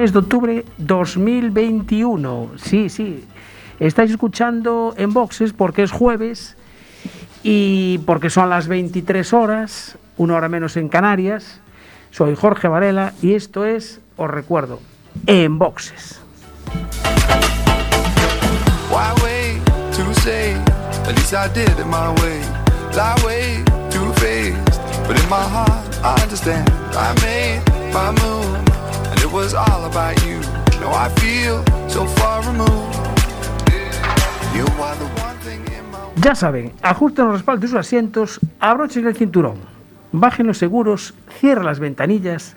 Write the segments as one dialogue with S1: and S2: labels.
S1: De octubre 2021. Sí, sí. Estáis escuchando en boxes porque es jueves y porque son las 23 horas, una hora menos en Canarias. Soy Jorge Varela y esto es, os recuerdo, en boxes. Ya saben, ajusten los respaldos de sus asientos, abrochen el cinturón, bajen los seguros, cierren las ventanillas.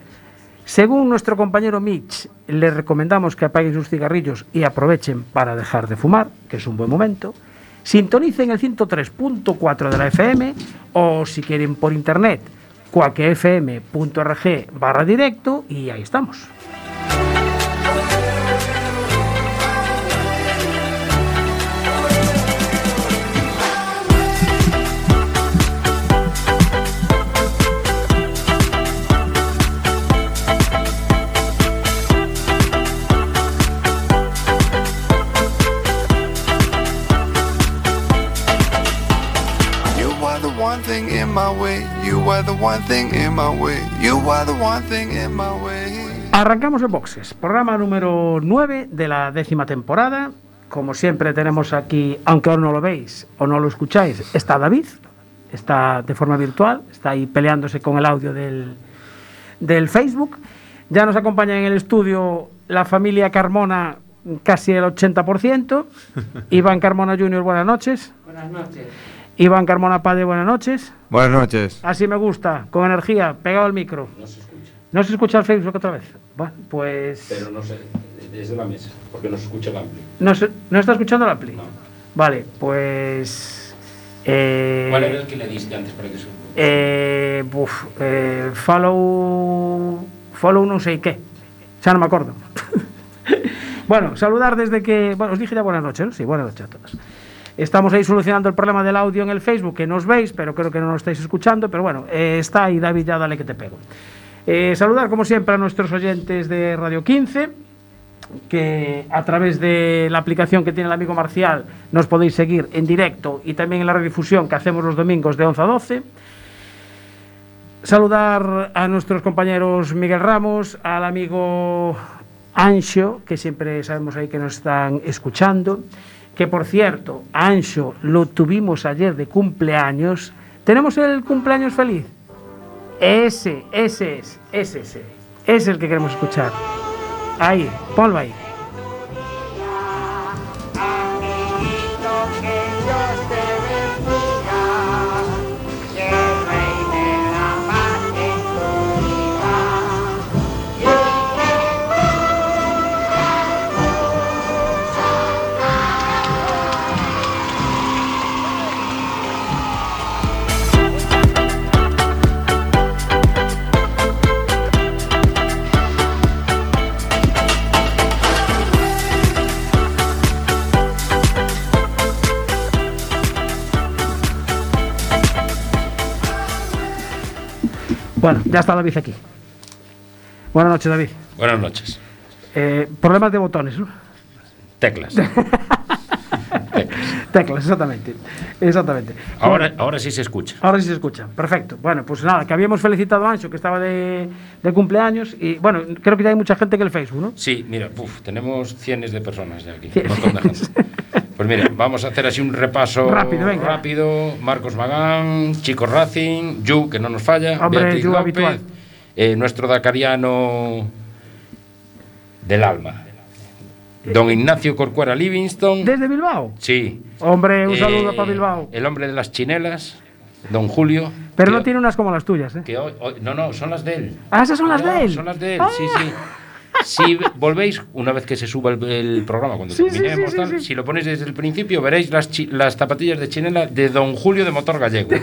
S1: Según nuestro compañero Mitch, les recomendamos que apaguen sus cigarrillos y aprovechen para dejar de fumar, que es un buen momento. Sintonicen el 103.4 de la FM o si quieren por internet, cualquierfm.org barra directo y ahí estamos.
S2: Are the one thing in my way. You are the one thing in my way.
S1: Arrancamos en boxes, programa número 9 de la décima temporada. Como siempre tenemos aquí, aunque ahora no lo veis o no lo escucháis, está David, está de forma virtual, está ahí peleándose con el audio del, del Facebook. Ya nos acompaña en el estudio la familia Carmona, casi el 80%. Iván Carmona Jr., buenas noches.
S3: Buenas noches.
S1: Iván Carmona Padre, buenas noches.
S4: Buenas noches.
S1: Así me gusta, con energía, pegado al micro.
S3: No se escucha,
S1: ¿No se escucha el Facebook otra vez? Bueno, pues...
S3: pero no sé, desde la mesa, porque no se escucha el ampli.
S1: ¿No, se- ¿No está escuchando la Ampli?
S3: No.
S1: Vale, pues... Eh,
S3: ¿Cuál era el que le diste antes para que se
S1: eh, buf, eh, follow... Follow no sé qué. Ya no me acuerdo. bueno, saludar desde que... Bueno, os dije ya buenas noches, ¿no? Sí, buenas noches a todos. Estamos ahí solucionando el problema del audio en el Facebook, que no os veis, pero creo que no lo estáis escuchando. Pero bueno, eh, está ahí David, ya dale que te pego. Eh, saludar como siempre a nuestros oyentes de Radio 15, que a través de la aplicación que tiene el amigo Marcial nos podéis seguir en directo y también en la redifusión que hacemos los domingos de 11 a 12. Saludar a nuestros compañeros Miguel Ramos, al amigo Ancho, que siempre sabemos ahí que nos están escuchando. Que por cierto, Ancho lo tuvimos ayer de cumpleaños. ¿Tenemos el cumpleaños feliz? Ese, ese es, ese, ese. Es el que queremos escuchar. Ahí, ponlo ahí. Bueno, ya está David aquí. Buenas noches, David.
S3: Buenas noches.
S1: Eh, problemas de botones, ¿no?
S3: Teclas. Teclas.
S1: Teclas, exactamente. Exactamente.
S3: Ahora, ahora sí se escucha.
S1: Ahora sí se escucha. Perfecto. Bueno, pues nada, que habíamos felicitado a Ancho, que estaba de, de cumpleaños. Y bueno, creo que ya hay mucha gente que el Facebook, ¿no?
S3: Sí, mira, uf, tenemos cientos de personas ya aquí. Un montón de gente. Pues mira, vamos a hacer así un repaso
S1: Rápido, venga.
S3: rápido. Marcos Magán, Chico Racing, Yu, que no nos falla,
S1: Hombre,
S3: Beatriz López,
S1: habitual.
S3: eh, nuestro dacariano del alma, don Ignacio Corcuera Livingston.
S1: ¿Desde Bilbao?
S3: Sí.
S1: Hombre, un
S3: Eh,
S1: saludo para Bilbao.
S3: El hombre de las chinelas, don Julio.
S1: Pero
S3: que-
S1: no tiene unas como las tuyas, ¿eh?
S3: que hoy- hoy- no, no, son las de él.
S1: Ah, esas son las de él.
S3: Son las de él,
S1: Ah.
S3: sí, sí. Si volvéis, una vez que se suba el, el programa, cuando
S1: Sí,
S3: terminemos,
S1: sí, sí,
S3: tal, si lo ponéis desde el principio, veréis las, las zapatillas de chinela de Don Julio de Motor Gallego.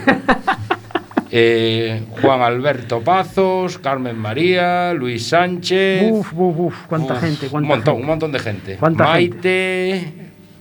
S3: Eh, Juan Alberto Pazos, Carmen María, Luis Sánchez.
S1: Uf, uf, uf, cuánta
S3: Uf,
S1: gente, cuánta
S3: un montón,
S1: gente.
S3: un montón de gente.
S1: Cuánta
S3: Maite,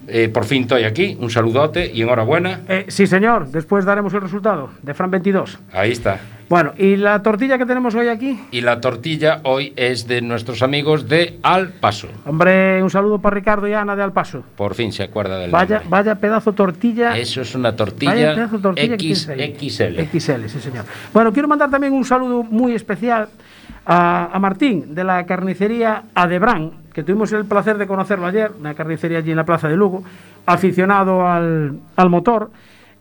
S3: eh, por fin estoy aquí, un saludote y enhorabuena.
S1: Eh, sí, señor, después daremos el resultado de Fran 22.
S3: Ahí está.
S1: Bueno, ¿y la tortilla que tenemos hoy aquí?
S3: Y la tortilla hoy es de nuestros amigos de Al Paso.
S1: Hombre, un saludo para Ricardo y Ana de Alpaso.
S3: Por fin se acuerda del
S1: Vaya,
S3: nombre.
S1: vaya pedazo tortilla.
S3: Eso es una
S1: Vaya
S3: tortilla,
S1: pedazo de tortilla ahí.
S3: XXL.
S1: XL, sí, señor. Bueno, quiero mandar también un saludo muy especial a, Martín de la carnicería Adebrán, que tuvimos el placer de conocerlo ayer, una carnicería allí en la Plaza de Lugo, aficionado al, al motor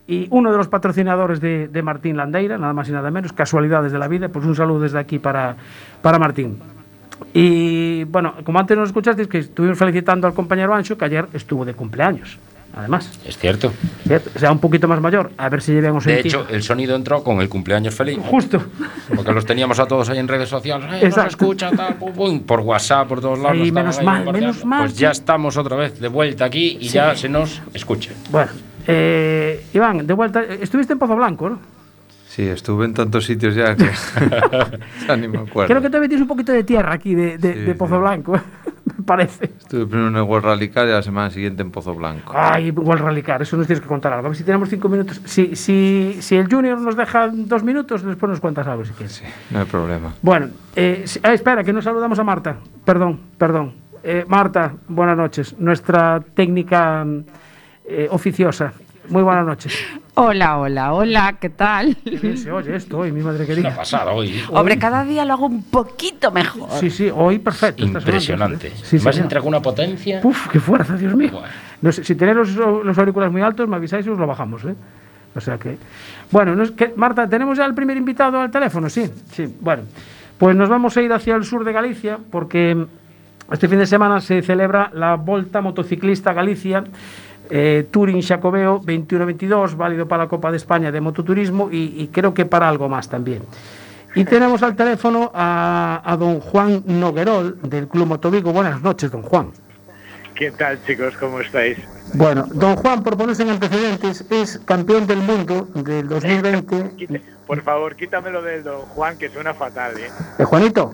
S1: y uno de los patrocinadores de, de Martín Landeira, nada más y nada menos, casualidades de la vida, pues un saludo desde aquí para, para Martín. Y bueno, como antes nos escuchasteis, que estuvimos felicitando al compañero Ancho, que ayer estuvo de cumpleaños, además.
S3: Es cierto.
S1: ¿cierto? O sea, un poquito más mayor, a ver si llevamos
S3: De hecho, el sonido entró con el cumpleaños feliz.
S1: Justo.
S3: Porque los teníamos a todos ahí en redes sociales. Eh, nos
S1: Exacto.
S3: escucha, tal, pum, pum, por WhatsApp, por todos lados.
S1: Sí,
S3: estaban
S1: menos mal, menos mal,
S3: Pues ya
S1: sí.
S3: estamos otra vez de vuelta aquí y ya se nos escucha.
S1: Bueno, eh, Iván, de vuelta. Estuviste en Pozo Blanco, ¿no?
S4: Sí, estuve en tantos sitios ya que ya ni me acuerdo.
S1: Creo que te metiste un poquito de tierra aquí de, de-
S4: Sí,
S1: de Pozo
S4: sí.
S1: Blanco, parece.
S4: Estuve primero en el World Rally Car y la semana siguiente en Pozo Blanco.
S1: Ay, igual radicar, eso nos tienes que contar algo. A ver si tenemos cinco minutos. Si, si, si el Junior nos deja dos minutos, después nos cuentas algo si quieres.
S4: Sí, no hay problema.
S1: Bueno, eh, si- ah, espera, que nos saludamos a Marta. Perdón, perdón. Eh, Marta, buenas noches. Nuestra técnica mm, eh, oficiosa. Muy buenas noches.
S5: Hola, hola, hola, ¿qué tal?
S1: Qué bien se oye esto hoy, mi madre querida.
S3: pasada hoy.
S5: Hombre, cada día lo hago un poquito mejor.
S1: Sí, sí, hoy perfecto.
S3: Impresionante.
S1: Sí,
S3: Más
S1: señor.
S3: entrega una potencia.
S1: Uf, qué fuerza, Dios mío.
S3: Bueno.
S1: No sé, si tenéis los, los auriculares muy altos, me avisáis y os lo bajamos, ¿eh? O sea que. Bueno, no es que- Marta, ¿tenemos ya el primer invitado al teléfono? Sí, sí. Bueno, pues nos vamos a ir hacia el sur de Galicia porque este fin de semana se celebra la Volta Motociclista Galicia. Eh, Touring Xacobeo 21-22, válido para la Copa de España de Mototurismo y, y creo que para algo más también. Y tenemos al teléfono a, a don Juan Noguerol del Club Motovigo. Buenas noches, don Juan.
S6: ¿Qué tal, chicos? ¿Cómo estáis?
S1: Bueno, don Juan, por ponerse en antecedentes, es campeón del mundo del 2020.
S6: Quite- por favor, quítamelo del don Juan, que suena fatal, ¿eh?
S1: ¿Eh, Juanito?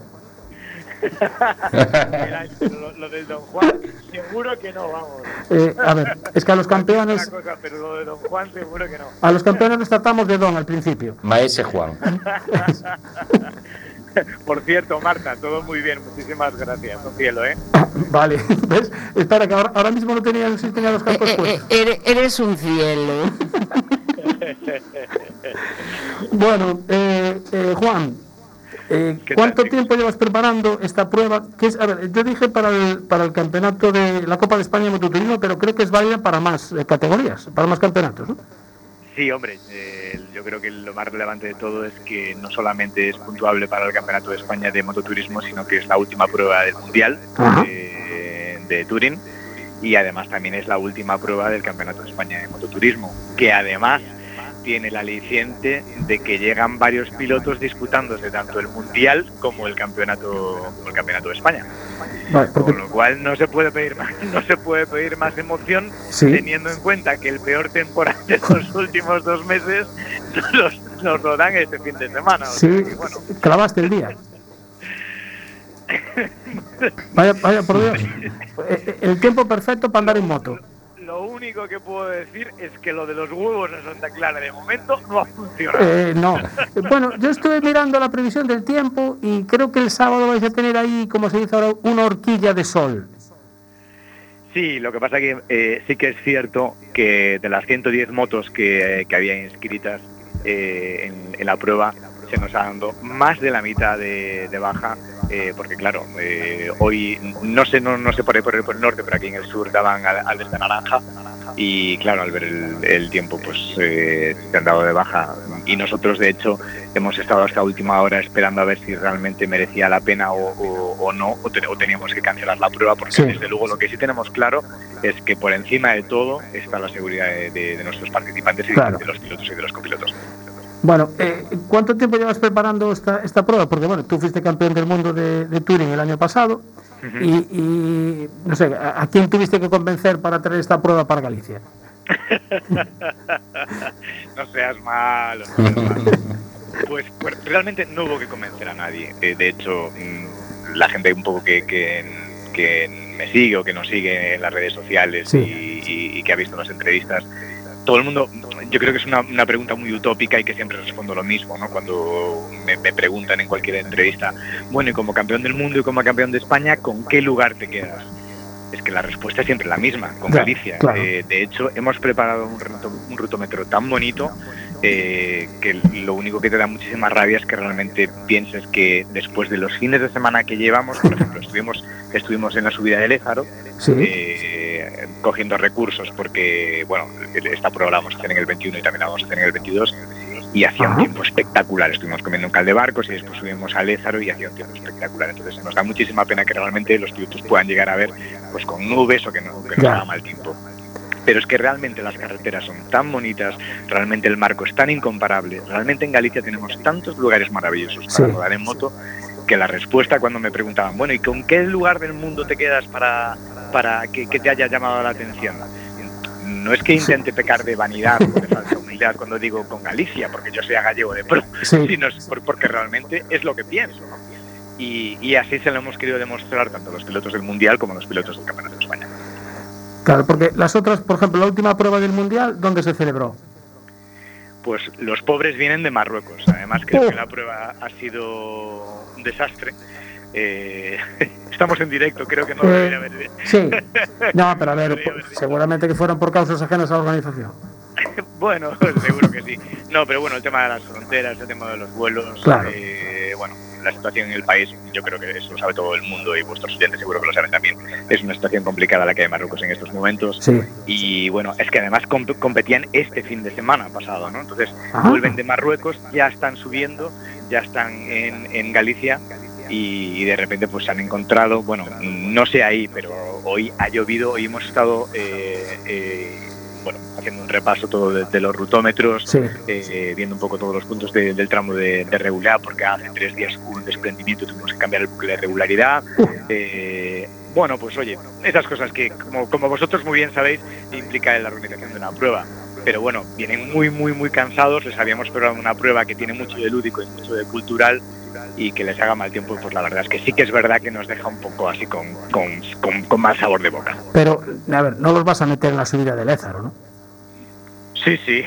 S6: Mira, lo, lo del don Juan, seguro que no, vamos.
S1: Eh, a ver, es que a los campeones,
S6: cosa, pero lo de don Juan, seguro que no.
S1: a los campeones les tratamos de don al principio.
S3: Maese Juan.
S6: Por cierto, Marta, todo muy bien. Muchísimas gracias, un cielo, ¿eh?
S1: Vale, ¿ves? Espera, que ahora, ahora mismo no tenía, no tenía los cascos
S5: Eh, eh,
S1: puestos.
S5: eres, eres un cielo.
S1: Bueno, eh, eh, Juan, eh,
S6: ¿Qué
S1: ¿cuánto
S6: tal,
S1: tiempo llevas preparando esta prueba? Que es, a ver, yo dije para el, para el campeonato de la Copa de España de Mototurismo, pero creo que es válida para más eh, categorías, para más campeonatos, ¿no?
S6: Sí, hombre, eh, yo creo que lo más relevante de todo es que no solamente es puntuable para el Campeonato de España de mototurismo, sino que es la última prueba del Mundial de, de Turín y además también es la última prueba del Campeonato de España de mototurismo, que además tiene la aliciente de que llegan varios pilotos disputándose tanto el Mundial como el Campeonato, el campeonato de España.
S1: Vale, porque
S6: Con lo cual no se puede pedir más, no se puede pedir más emoción
S1: Sí.
S6: teniendo en cuenta que el peor temporal de los últimos dos meses los, nos lo dan este fin de semana. O
S1: Sí,
S6: sea que, bueno,
S1: clavaste el día. Vaya, vaya por Dios. Eh, eh, El tiempo perfecto para andar en moto.
S6: Lo único que puedo decir es que lo de los huevos en Santa Clara de momento no ha funcionado.
S1: Eh, no. Bueno, yo estuve mirando la previsión del tiempo y creo que el sábado vais a tener ahí, como se dice ahora, una horquilla de sol.
S6: Sí, lo que pasa que eh, sí que es cierto que de las 110 motos que, que había inscritas eh, en, en la prueba se nos ha dado más de la mitad de, de baja, eh, porque claro, eh, hoy no sé no, no sé por ahí por el, por el norte, pero aquí en el sur daban al, al este naranja y claro, al ver el, el tiempo, pues eh, se han dado de baja. Y nosotros, de hecho, hemos estado hasta última hora esperando a ver si realmente merecía la pena o, o- o no, o, te- o teníamos que cancelar la prueba, porque
S1: Sí.
S6: desde luego lo que sí tenemos claro es que por encima de todo está la seguridad de, de- de nuestros participantes y
S1: Claro.
S6: de los pilotos y de los copilotos.
S1: Bueno, eh, ¿cuánto tiempo llevas preparando esta, esta prueba? Porque bueno, tú fuiste campeón del mundo de, de Turing el año pasado y, y, no sé, ¿a, a quién tuviste que convencer para traer esta prueba para Galicia?
S6: no seas malo, no seas malo. Pues, pues realmente no hubo que convencer a nadie. Eh, de hecho, mm, la gente un poco que, que, que me sigue o que nos sigue en las redes sociales
S1: Sí.
S6: y, y- y que ha visto las entrevistas, todo el mundo, yo creo que es una, una pregunta muy utópica y que siempre respondo lo mismo, ¿no? Cuando me, me preguntan en cualquier entrevista, bueno, y como campeón del mundo y como campeón de España, ¿con qué lugar te quedas? Es que la respuesta es siempre la misma, con Galicia.
S1: claro.
S6: Eh, de hecho, hemos preparado un, ruto- un rutómetro tan bonito eh, que lo único que te da muchísima rabia es que realmente pienses que después de los fines de semana que llevamos, por ejemplo, estuvimos, estuvimos en la subida del Ézaro,
S1: Sí.
S6: eh, cogiendo recursos porque, bueno, esta prueba la vamos a hacer en el 21 y también la vamos a hacer en el 22 y hacía un tiempo espectacular. Estuvimos comiendo un cal de barcos y después subimos al Ézaro y hacía un tiempo espectacular. Entonces nos da muchísima pena que realmente los pilotos puedan llegar a ver pues con nubes o que no, que no haga mal tiempo. Pero es que realmente las carreteras son tan bonitas, realmente el marco es tan incomparable, realmente en Galicia tenemos tantos lugares maravillosos para
S1: Sí.
S6: rodar en moto que la respuesta cuando me preguntaban, bueno, ¿y con qué lugar del mundo te quedas para, para que, que te haya llamado la atención? No es que intente pecar de vanidad o de falsa humildad cuando digo con Galicia, porque yo sea gallego de pro,
S1: Sí.
S6: sino porque realmente es lo que pienso. Y, y así se lo hemos querido demostrar tanto a los pilotos del Mundial como a los pilotos del Campeonato de España.
S1: Claro, porque las otras, por ejemplo, la última prueba del Mundial, ¿dónde se celebró?
S6: Pues los pobres vienen de Marruecos. Además, creo que la prueba ha sido un desastre. Eh, estamos en directo, creo que no
S1: Eh,
S6: debería haber.
S1: Sí. No, pero a ver, seguramente que fueron por causas ajenas a la organización.
S6: Bueno, seguro que sí. No, pero bueno, el tema de las fronteras, el tema de los vuelos,
S1: Claro.
S6: eh, bueno, la situación en el país, yo creo que eso lo sabe todo el mundo y vuestros oyentes seguro que lo saben también. Es una situación complicada la que hay en Marruecos en estos momentos.
S1: Sí.
S6: Y bueno, es que además comp- competían este fin de semana pasado, ¿no? Entonces vuelven de Marruecos, ya están subiendo, ya están en, en Galicia y, de repente pues se han encontrado, bueno, no sé ahí, pero hoy ha llovido, hoy hemos estado, eh, eh, bueno, haciendo un repaso todo de, de los rutómetros,
S1: Sí.
S6: eh, viendo un poco todos los puntos de- del tramo de, de regularidad, porque hace tres días hubo un desprendimiento tuvimos que cambiar el bucle de regularidad. Eh, bueno, pues oye, esas cosas que, como, como vosotros muy bien sabéis, implica la organización de una prueba. Pero bueno, vienen muy, muy, muy cansados, les habíamos preparado una prueba que tiene mucho de lúdico y mucho de cultural y que les haga mal tiempo, pues la verdad es que sí que es verdad que nos deja un poco así con, con, con, con mal sabor de boca.
S1: Pero, a ver, no los vas a meter en la subida del Ézaro, ¿no?
S6: Sí, sí.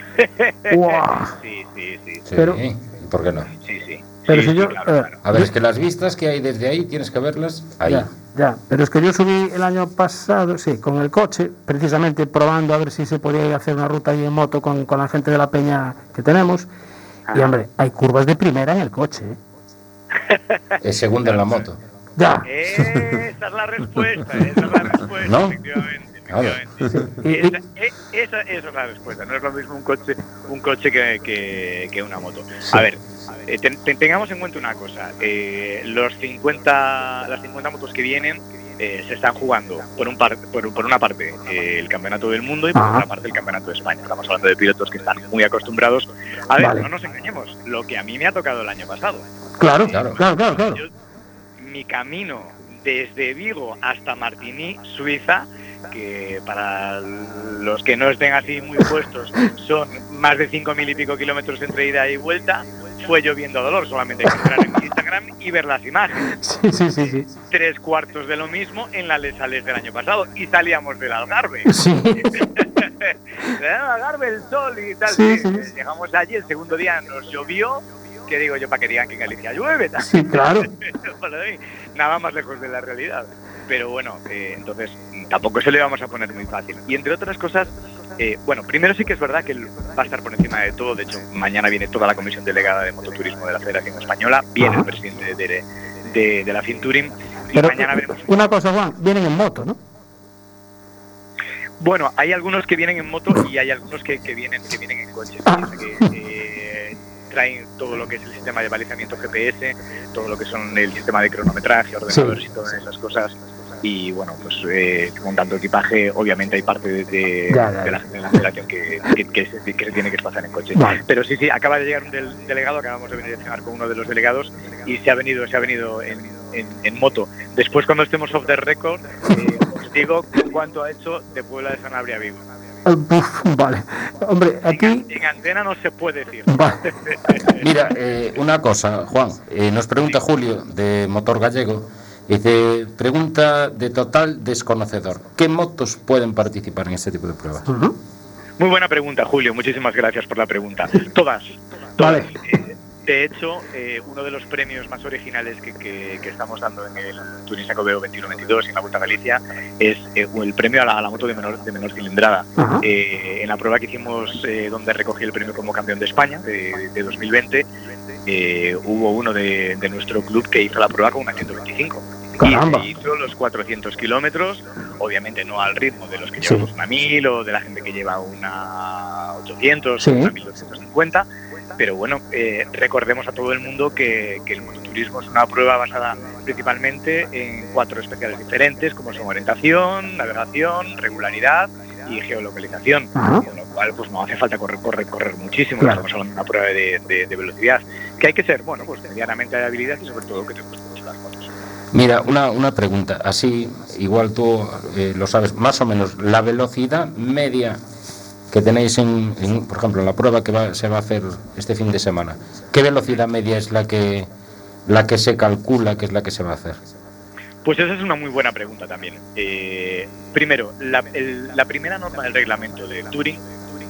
S1: Guau.
S6: Sí, sí, sí.
S3: Sí,
S1: Pero-
S3: ¿y ¿por qué no?
S6: Sí, sí.
S1: Pero
S6: Sí,
S1: si
S6: sí,
S1: yo.
S6: claro,
S1: a ver,
S6: claro.
S3: A ver,
S1: yo-
S3: es que las vistas que hay desde ahí tienes que verlas ahí.
S1: Ya, ya, pero es que yo subí el año pasado, sí, con el coche, precisamente probando a ver si se podía hacer una ruta ahí en moto con, con la gente de la peña que tenemos. Y hombre, hay curvas de primera en el coche. ¿eh?
S3: Es segunda en la moto.
S1: Ya.
S6: Esa es la respuesta, esa es la respuesta,
S3: ¿No?
S6: efectivamente. Efectivamente. Esa, e- esa- es la respuesta. No es lo mismo un coche, un coche que, que- que una moto. A ver, eh, ten- ten- tengamos en cuenta una cosa. eh, los 50, las 50 motos que vienen eh, se están jugando por, un par- por, por una parte eh, el campeonato del mundo y por
S1: Ajá.
S6: otra parte el campeonato de España. Estamos hablando de pilotos que están muy acostumbrados. A ver,
S1: Vale.
S6: no nos engañemos. Lo que a mí me ha tocado el año pasado.
S1: Claro,
S3: Claro.
S1: claro, claro, claro.
S6: Yo- mi camino desde Vigo hasta Martigny, Suiza, que para los que no estén así muy puestos son más de cinco mil y pico kilómetros entre ida y vuelta, fue lloviendo a dolor. Solamente hay que entrar en Instagram y ver las imágenes.
S1: Sí, sí, sí, sí.
S6: Tres cuartos de lo mismo en la Lesales del año pasado y salíamos del Algarve.
S1: Sí,
S6: Del Algarve, el sol y tal.
S1: Sí,
S6: sí. Llegamos allí, el segundo día nos llovió. Que digo yo para que digan que en Galicia llueve. tal.
S1: sí, claro.
S6: Nada más lejos de la realidad. Pero bueno, eh, entonces tampoco se le vamos a poner muy fácil. Y entre otras cosas, eh, bueno, primero sí que es verdad que va a estar por encima de todo. De hecho, mañana viene toda la comisión delegada de mototurismo de la Federación Española, viene
S1: Ajá.
S6: el presidente de, de, de la Finturing. Y
S1: Pero
S6: mañana veremos.
S1: una cosa, Juan, vienen en moto, ¿no?
S6: Bueno, hay algunos que vienen en moto y hay algunos que, que vienen que vienen en coche.
S1: Ah.
S6: Que, eh, traen todo lo que es el sistema de balizamiento GPS, todo lo que son el sistema de cronometraje, ordenadores y todas esas cosas. Y bueno, pues eh, con tanto equipaje, obviamente hay parte de, de-
S1: Ya, ya,
S6: de la,
S1: ya.
S6: de la federación que, que, que se, que se tiene que desplazar en coche.
S1: Vale.
S6: Pero sí, sí, acaba de llegar un del- delegado, acabamos de venir a cenar con uno de los delegados y se ha venido, se ha venido en, en- en moto. Después, cuando estemos off the record, eh, os digo cuánto ha hecho de Puebla de Sanabria Vigo.
S1: Eh, uf, vale. Hombre, aquí.
S6: En antena no se puede decir.
S1: Vale.
S3: Mira, eh, una cosa, Juan. eh, nos pregunta Julio, de Motor Gallego. Dice, pregunta de total desconocedor. ¿Qué motos pueden participar en este tipo de pruebas?
S1: Ujú.
S6: Muy buena pregunta, Julio. Muchísimas gracias por la pregunta. Todas. todas.
S1: Vale.
S6: Eh, de hecho, eh, uno de los premios más originales que, que- que estamos dando en el Turismo Cobeo 21-22 y en la Vuelta a Galicia es eh, el premio a la, a la moto de menor, de menor cilindrada.
S1: Ajá.
S6: Eh, en la prueba que hicimos, eh, donde recogí el premio como campeón de España de, de 2020, eh, hubo uno de, de nuestro club que hizo la prueba con una 125.
S1: Caramba.
S6: Y se hizo los 400 kilómetros, obviamente no al ritmo de los que llevamos una 1000 o de la gente que lleva una 800
S1: Sí.
S6: o una 1250. Pero bueno, eh, recordemos a todo el mundo que, que el mototurismo es una prueba basada principalmente en cuatro especiales diferentes, como son orientación, navegación, regularidad y geolocalización.
S1: Ajá.
S6: Con lo cual, pues no hace falta correr, correr, correr muchísimo.
S1: Claro.
S6: Estamos hablando de una prueba de, de- de velocidad. Que hay que ser, bueno, pues medianamente de habilidad y sobre todo que te mucho las motos.
S3: Mira, una, una pregunta. Así, igual tú eh, lo sabes, más o menos, la velocidad media que tenéis en, en, por ejemplo, en la prueba que va- se va a hacer este fin de semana. ¿Qué velocidad media es la que, la que se calcula que es la que se va a hacer?
S6: Pues esa es una muy buena pregunta también. Eh, primero, la, el- la primera norma del reglamento de Turing,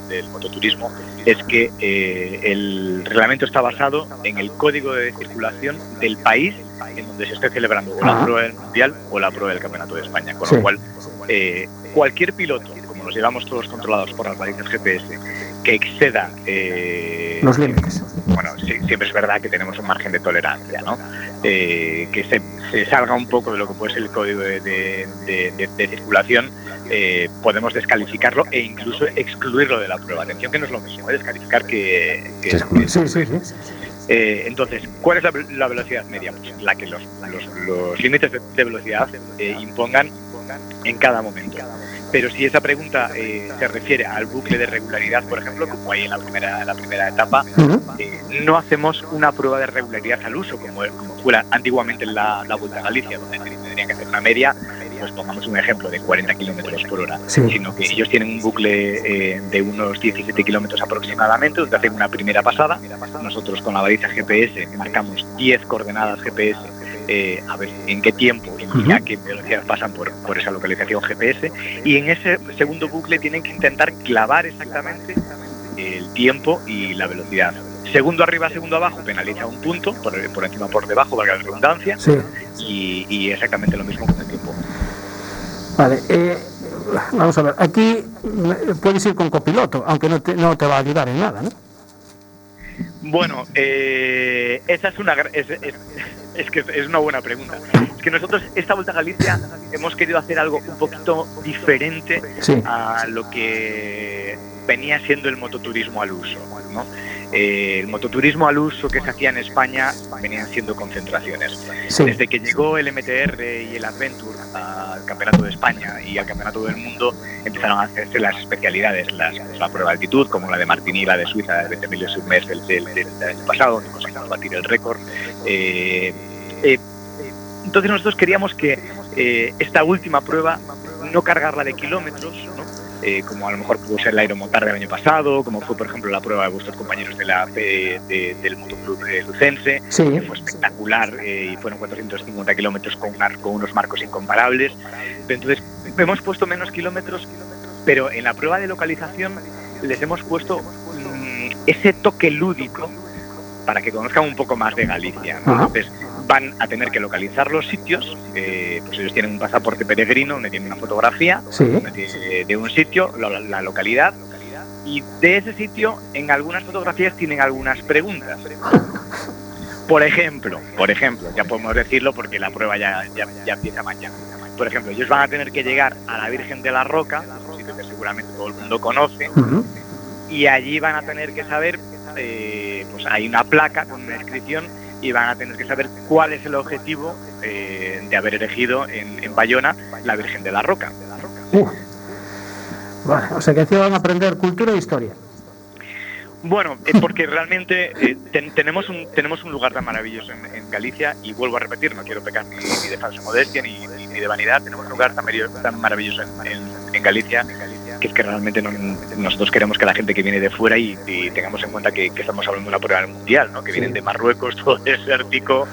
S6: del mototurismo, es que eh, el reglamento está basado en el código de circulación del país en donde se esté celebrando o la prueba del Mundial o la prueba del Campeonato de España. Con
S1: Sí.
S6: lo cual, eh, cualquier piloto, como los llevamos todos controlados por las balizas GPS, que exceda eh,
S1: Los límites.
S6: bueno, sí, siempre es verdad que tenemos un margen de tolerancia, ¿no? Eh, que se, se salga un poco de lo que puede ser el código de, de- de- de- de circulación, eh, podemos descalificarlo e incluso excluirlo de la prueba. Atención que no es lo mismo, ¿eh? descalificar que... que-
S3: Se excluye.
S1: Sí, sí, sí.
S6: eh, entonces, ¿cuál es la, la velocidad media? Pues la que los, los- los límites de, de velocidad eh, impongan en cada momento. Pero si esa pregunta eh, se refiere al bucle de regularidad, por ejemplo, como hay en la primera, la primera etapa, eh, no hacemos una prueba de regularidad al uso, como, como fuera antiguamente en la, la Vuelta a Galicia, donde tendrían que hacer una media, pues pongamos un ejemplo de 40 kilómetros por hora,
S1: Sí.
S6: sino que ellos tienen un bucle eh, de unos 17 kilómetros aproximadamente, donde hacen una primera pasada. Nosotros con la baliza GPS marcamos 10 coordenadas GPS. Eh, a ver en qué tiempo y
S1: Ujú.
S6: a qué velocidad pasan por, por esa localización GPS y en ese segundo bucle tienen que intentar clavar exactamente el tiempo y la velocidad. Segundo arriba, segundo abajo, penaliza un punto, por, por encima, por debajo, valga la redundancia,
S1: Sí.
S6: y, y exactamente lo mismo con el tiempo.
S1: Vale. eh, vamos a ver. Aquí eh, puedes ir con copiloto, aunque no te, no te va a ayudar en nada, ¿no?
S6: Bueno, eh, esa es una es, es- es que es una buena pregunta. Es que nosotros esta vuelta a Galicia hemos querido hacer algo un poquito diferente
S1: Sí.
S6: a lo que venía siendo el mototurismo al uso. ¿no? Eh, el mototurismo al uso que se hacía en España venían siendo concentraciones.
S1: Sí.
S6: Desde que llegó el MTR y el Adventure al Campeonato de España y al Campeonato del Mundo, empezaron a hacerse las especialidades, las, pues, la prueba de altitud, como la de Martini, la de Suiza, de 20 millas un mes del, del, del- del año pasado, donde conseguimos batir el récord. Eh, eh, entonces nosotros queríamos que esta última prueba no cargarla de kilómetros. Eh, como a lo mejor pudo ser la Aeromotar del año pasado, como fue por ejemplo la prueba de vuestros compañeros de la, de- de- del Motoclub eh, Lucense,
S1: Sí.
S6: que fue espectacular eh, y fueron 450 kilómetros con, unos marcos incomparables. Entonces hemos puesto menos kilómetros, pero en la prueba de localización les hemos puesto mm, ese toque lúdico para que conozcan un poco más de Galicia. ¿no? Entonces van a tener que localizar los sitios, eh, pues ellos tienen un pasaporte peregrino donde tienen una fotografía
S1: Sí.
S6: de, de un sitio, la, la localidad, y de ese sitio en algunas fotografías tienen algunas preguntas. Por ejemplo, por ejemplo, ya podemos decirlo porque la prueba ya, ya, ya empieza mañana. Por ejemplo, ellos van a tener que llegar a la Virgen de la Roca, un sitio que seguramente todo el mundo conoce, y allí van a tener que saber, eh, pues hay una placa con una inscripción y van a tener que saber cuál es el objetivo eh, de haber elegido en, en Bayona la Virgen de la Roca.
S1: Uf. O sea que aquí van a aprender cultura e historia.
S6: Bueno, eh, porque realmente eh, ten- tenemos, un, tenemos un lugar tan maravilloso en, en Galicia y vuelvo a repetir, no quiero pecar ni, ni de falsa modestia ni, de vanidad, tenemos un lugar tan, maravilloso- tan maravilloso en, en- en Galicia que es que realmente no- nosotros queremos que la gente que viene de fuera y, y tengamos en cuenta que, que estamos hablando de una prueba mundial, ¿no? que vienen de Marruecos, todo desértico,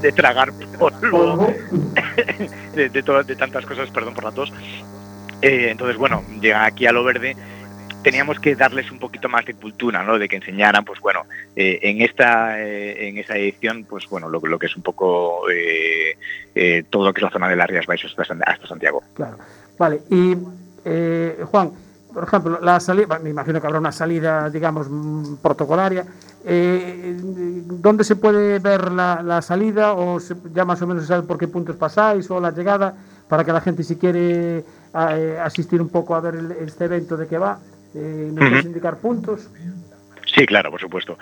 S6: de tragar polvo, de, de, todas- de tantas cosas, perdón por la tos. Eh, entonces, bueno, llegan aquí a lo verde teníamos que darles un poquito más de cultura, ¿no? De que enseñaran, pues bueno, eh, en esta eh, en esa edición, pues bueno, lo, lo que es un poco eh, eh, todo lo que es la zona de las Rías Baixas hasta, hasta Santiago.
S1: Claro. Vale, y eh, Juan, por ejemplo, la salida, me imagino que habrá una salida, digamos, mm, protocolaria. Eh, ¿Dónde se puede ver la, la salida o se- ya más o menos se sabe por qué puntos pasáis o la llegada para que la gente si quiere a- eh, asistir un poco a ver el- este evento de qué va, eh, nos puedes indicar puntos?
S6: Sí, claro, por supuesto.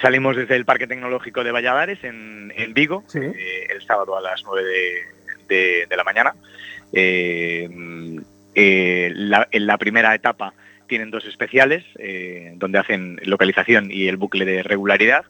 S6: Salimos desde el Parque Tecnológico de Valladares en, en Vigo
S1: Sí.
S6: el sábado a las 9 de, de- de la mañana. Eh, la- en la primera etapa tienen dos especiales eh, donde hacen localización y el bucle de regularidad.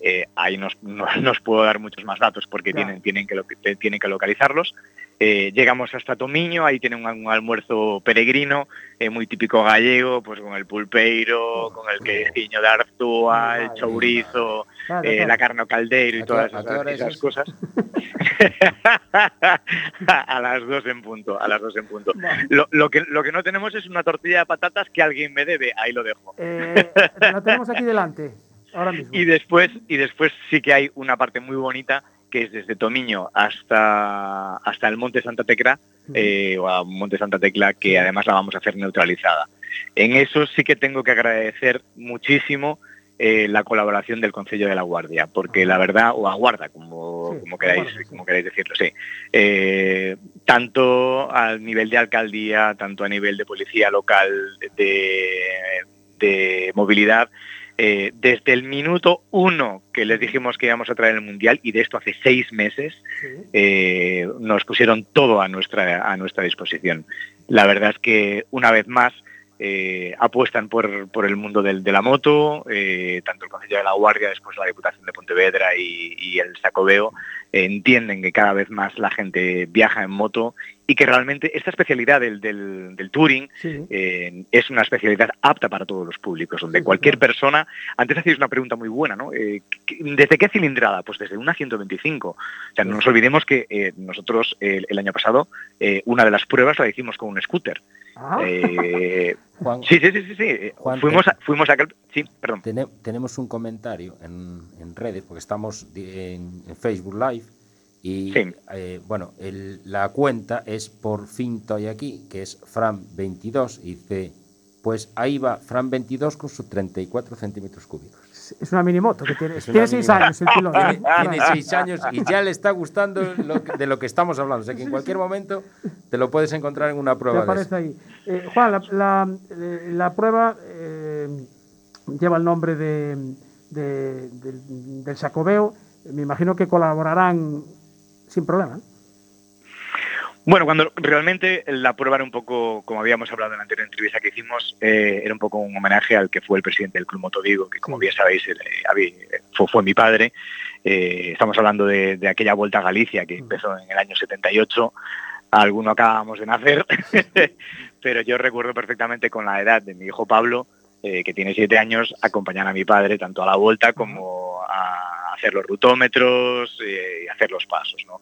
S6: Eh, ahí nos, no, no os puedo dar muchos más datos porque
S1: Claro.
S6: tienen, tienen, que, tienen localizarlos. Eh, llegamos hasta Tomiño, ahí tienen un, un almuerzo peregrino, muy típico gallego, pues con el pulpeiro, con el quejiño de arzúa, el chourizo, Eh,
S1: claro.
S6: la carne ao caldeiro
S3: ¿A
S6: y todas esas, cosas. a las dos en punto, a las dos en punto. Lo, lo que, lo que no tenemos es una tortilla de patatas que alguien me debe, ahí lo dejo.
S1: Eh, la tenemos aquí delante, ahora mismo.
S6: Y después, y después sí que hay una parte muy bonita que es desde Tomiño hasta, hasta el Monte Santa Tecla, eh, o a Monte Santa Tecla, que además la vamos a hacer neutralizada. En eso sí que tengo que agradecer muchísimo eh, la colaboración del Concello de la Guardia, porque la verdad, o Aguarda, como,
S1: Sí,
S6: como, queráis,
S1: sí.
S6: como queráis decirlo, sí. Eh, tanto a nivel de alcaldía, tanto a nivel de policía local, de, de movilidad, eh, desde el minuto uno que les dijimos que íbamos a traer el Mundial, y de esto hace seis meses,
S1: Sí.
S6: eh, nos pusieron todo a nuestra, a nuestra disposición. La verdad es que una vez más eh, apuestan por, por el mundo del- de la moto, eh, tanto el Consejo de la Guardia, después la Diputación de Pontevedra y, y el Sacobeo, entienden que cada vez más la gente viaja en moto y que realmente esta especialidad del, del, del touring
S1: Sí.
S6: eh, es una especialidad apta para todos los públicos, donde
S1: Sí,
S6: cualquier
S1: claro.
S6: persona, antes hacéis una pregunta muy buena, ¿no? Eh, ¿qué- ¿Desde qué cilindrada? Pues desde una 125. O sea, no nos olvidemos que eh, nosotros el, el año pasado una de las pruebas la hicimos con un scooter.
S1: Ah,
S3: Juan,
S6: sí, sí, sí, sí, sí. eh,
S3: Juan,
S6: fuimos, a, fuimos a. Sí, perdón.
S3: Tene- tenemos un comentario en, en redes, porque estamos en Facebook Live, y
S6: Sí.
S3: eh, bueno, el- la cuenta es por fin estoy aquí, que es Fran22, y dice, pues ahí va Fran22 con sus 34 centímetros cúbicos.
S1: Es una mini moto que tiene.
S3: Es una
S1: Tiene seis años el piloto.
S3: Tiene,
S1: ¿eh?
S3: tiene seis años y ya le está gustando lo que- de lo que estamos hablando. O sea que en cualquier momento te lo puedes encontrar en una
S1: ¿Qué
S3: prueba de
S1: aparece ahí? Eh, Juan, la, la, eh, la prueba eh, lleva el nombre de, de- del, del Sacobeo. Me imagino que colaborarán sin problema. ¿eh?
S6: Bueno, cuando realmente la prueba era un poco, como habíamos hablado en la anterior entrevista que hicimos, eh, era un poco un homenaje al que fue el presidente del Club Moto Vigo, que como bien sabéis eh, fue, fue mi padre. Eh, estamos hablando de, de aquella vuelta a Galicia que empezó en el año 78. Alguno acabábamos de nacer, pero yo recuerdo perfectamente con la edad de mi hijo Pablo, eh, que tiene siete años, acompañar a mi padre tanto a la vuelta como a hacer los rutómetros y hacer los pasos, ¿no?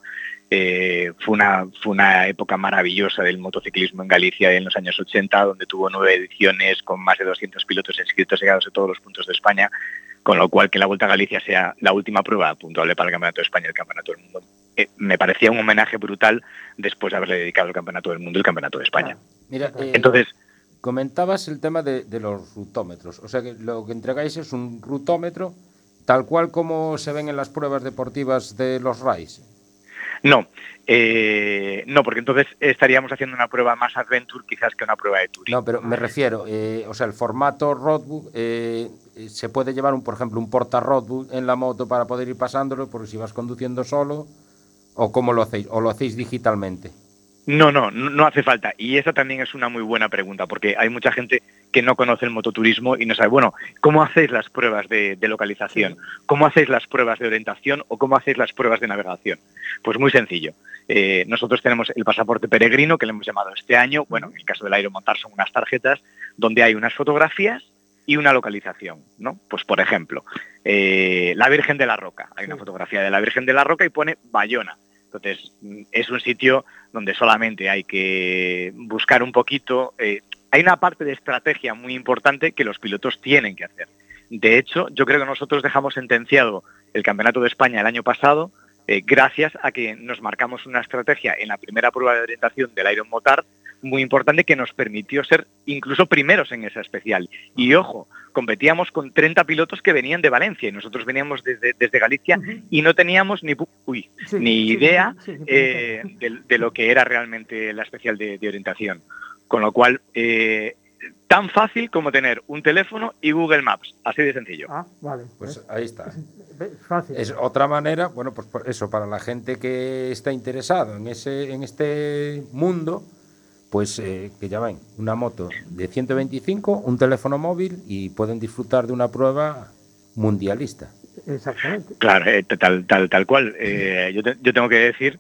S6: Eh, fue, una, fue una época maravillosa del motociclismo en Galicia en los años 80, donde tuvo nueve ediciones con más de 200 pilotos inscritos llegados de todos los puntos de España, con lo cual que la Vuelta a Galicia sea la última prueba puntuable para el Campeonato de España y el Campeonato del Mundo. eh, me parecía un homenaje brutal después de haberle dedicado el Campeonato del Mundo y el Campeonato de España.
S3: Mira, eh,
S6: Entonces,
S3: comentabas el tema de, de los rutómetros. O sea que lo que entregáis es un rutómetro tal cual como se ven en las pruebas deportivas de los RAIs.
S6: No, eh, no, porque entonces estaríamos haciendo una prueba más adventure quizás que una prueba de touring.
S3: No, pero me refiero, eh, o sea, el formato roadbook, eh, se puede llevar, un, por ejemplo, un porta roadbook en la moto para poder ir pasándolo, por si vas conduciendo solo, o cómo lo hacéis, o lo hacéis digitalmente.
S6: No, no, no no hace falta. Y esa también es una muy buena pregunta, porque hay mucha gente que no conoce el mototurismo y no sabe, bueno, ¿cómo hacéis las pruebas de, de localización? ¿Cómo hacéis las pruebas de orientación o cómo hacéis las pruebas de navegación? Pues muy sencillo. Eh, nosotros tenemos el pasaporte peregrino, que le hemos llamado este año. Bueno, en el caso del Aeromontar son unas tarjetas donde hay unas fotografías y una localización, ¿no? Pues por ejemplo, eh, la Virgen de la Roca. Hay una fotografía de la Virgen de la Roca y pone Bayona. Entonces, mm, es un sitio donde solamente hay que buscar un poquito. eh, hay una parte de estrategia muy importante que los pilotos tienen que hacer. De hecho, yo creo que nosotros dejamos sentenciado el Campeonato de España el año pasado eh, gracias a que nos marcamos una estrategia en la primera prueba de orientación del Iron Motard muy importante que nos permitió ser incluso primeros en esa especial. Y ojo, competíamos con 30 pilotos que venían de Valencia y nosotros veníamos desde, desde Galicia y no teníamos ni, uy,
S1: Sí,
S6: ni idea
S1: sí, sí,
S6: eh, de, de lo que era realmente la especial de, de orientación. Con lo cual, eh, tan fácil como tener un teléfono y Google Maps, así de sencillo.
S1: Ah, vale.
S3: Pues ahí está.
S1: Fácil.
S3: Es otra manera, bueno, pues por eso, para la gente que está interesado en, ese, en este mundo, pues eh, que ya ven, una moto de 125, un teléfono móvil y pueden disfrutar de una prueba mundialista.
S1: Exactamente.
S6: Claro, eh, tal, tal, tal cual. Eh, yo, te- yo tengo que decir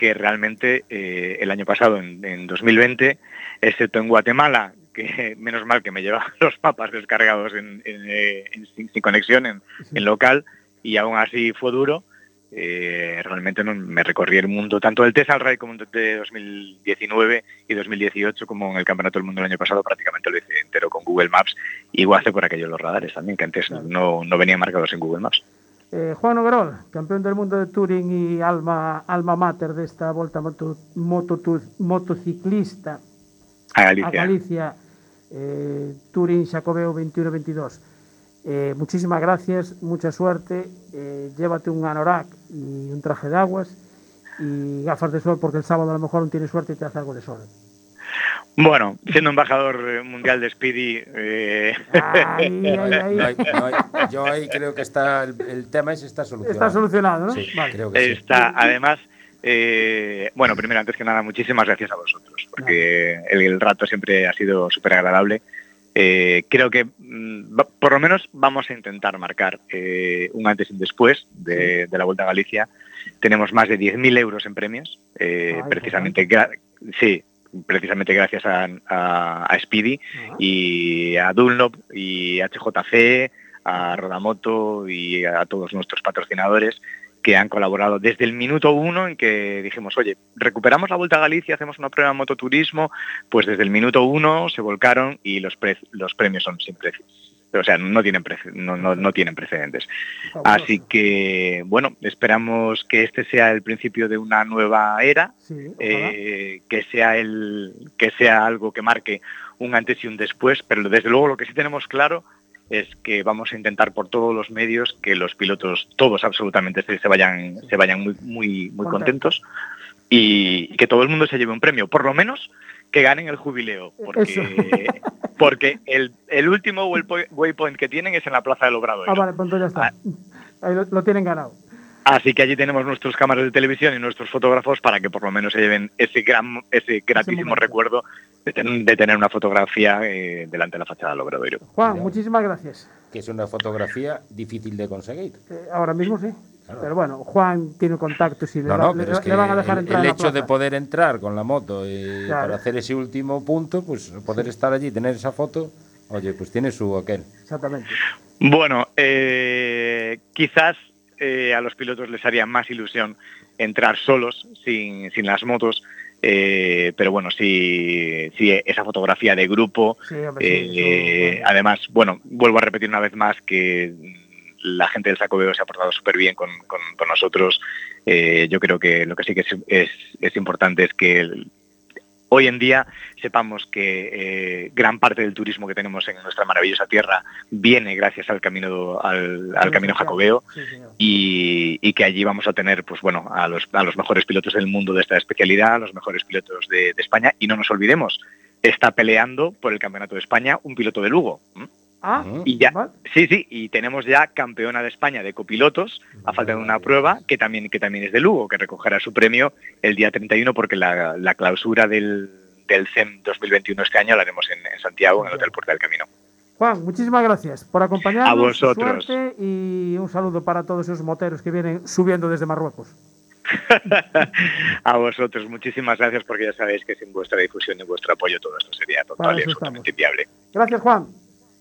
S6: que realmente eh, el año pasado, en, en 2020, excepto en Guatemala, que menos mal que me llevaba los mapas descargados en, en, eh, en- sin, sin conexión en, local, y aún así fue duro, eh, realmente no, me recorrí el mundo, tanto el Tesal Ride como de 2019 y 2018, como en el Campeonato del Mundo el año pasado, prácticamente lo hice entero con Google Maps, igual hace por aquello los radares también, que antes no, no venían marcados en Google Maps.
S1: Eh, Juan Overol, campeón del mundo de Touring y alma, alma mater de esta moto, mototu- motociclista
S6: A
S1: a
S6: Galicia.
S1: Galicia, eh, Touring Xacobeo 21-22. Eh, muchísimas gracias, mucha suerte. llévate un anorak y un traje de aguas y gafas de sol porque el sábado a lo mejor no tienes suerte y te hace algo de sol.
S6: Bueno, siendo embajador eh, mundial de Speedy, eh,
S1: Ay, ay, ay.
S3: No hay- no hay- yo ahí creo que está el, el tema ese está solucionado.
S1: Está solucionado, ¿no?
S3: Sí,
S1: Vale.
S3: creo que sí.
S6: está, además, eh, bueno, primero, antes que nada, muchísimas gracias a vosotros, porque el, el rato siempre ha sido súper agradable. Eh, creo que mm, va- por lo menos vamos a intentar marcar eh, un antes y un después de, de la Vuelta a Galicia. Tenemos más de 10.000 euros en premios, eh,
S1: Ay,
S6: precisamente, gra- sí, precisamente gracias a, a- a Speedy y a Dunlop y a HJC, a Rodamoto y a todos nuestros patrocinadores que han colaborado desde el minuto uno en que dijimos, oye, recuperamos la Vuelta a Galicia, hacemos una prueba de mototurismo, pues desde el minuto uno se volcaron y los, pre- los premios son sin O sea, no tienen, no, no, no tienen precedentes. Así que, bueno, esperamos que este sea el principio de una nueva era,
S1: Sí,
S6: eh, que sea el que sea algo que marque un antes y un después, pero desde luego lo que sí tenemos claro es que vamos a intentar por todos los medios que los pilotos, todos absolutamente, se, vayan, se vayan muy, muy, muy
S1: contentos
S6: y que todo el mundo se lleve un premio, por lo menos que ganen el jubileo, porque, porque el, el último waypo- waypoint que tienen es en la Plaza del Obradoiro.
S1: Ah, vale, pues entonces ya está. Ahí lo, lo tienen ganado.
S6: Así que allí tenemos nuestros cámaras de televisión y nuestros fotógrafos para que por lo menos se lleven ese gran, ese gratísimo recuerdo de, ten- de tener una fotografía eh, delante de la fachada del Obradoiro.
S1: Juan, muchísimas gracias.
S3: Que es una fotografía difícil de conseguir.
S1: Eh, ahora mismo sí.
S3: Claro.
S1: Pero bueno, Juan tiene contactos y le,
S3: No,
S1: va-
S3: no,
S1: le-
S3: es
S1: le
S3: que
S1: van a dejar
S3: el,
S1: entrar
S3: el hecho de poder entrar con la moto eh,
S1: Claro.
S3: para hacer ese último punto, pues poder estar allí, tener esa foto, oye, pues tiene su aquel.
S1: Exactamente.
S6: Bueno, eh, quizás eh, a los pilotos les haría más ilusión entrar solos, sin, sin las motos, eh, pero bueno, sí, sí, esa fotografía de grupo,
S1: Sí, hombre, sí,
S6: Eh, además, bueno, vuelvo a repetir una vez más que la gente del Sacobeo se ha portado súper bien con, con- con nosotros. Eh, yo creo que lo que sí que es, es- es importante es que el- hoy en día sepamos que eh, gran parte del turismo que tenemos en nuestra maravillosa tierra viene gracias al camino al, al camino jacobeo
S1: Sí,
S6: y, y que allí vamos a tener pues bueno a los, a los mejores pilotos del mundo de esta especialidad, a los mejores pilotos de, de España y no nos olvidemos está peleando por el campeonato de España un piloto de Lugo.
S1: Ah,
S6: Y ya, sí, sí, y tenemos ya campeona de España de copilotos, a falta de una prueba que también, que también es de Lugo, que recogerá su premio el día 31 porque la, la clausura del, del CEM 2021 este año la haremos en, en Santiago, en el Hotel Puerta del Camino.
S1: Juan, muchísimas gracias por acompañarnos.
S6: A vosotros.
S1: Suerte y un saludo para todos esos moteros que vienen subiendo desde Marruecos.
S6: A vosotros, muchísimas gracias porque ya sabéis que sin vuestra difusión y vuestro apoyo todo esto sería total y absolutamente inviable.
S1: Gracias, Juan.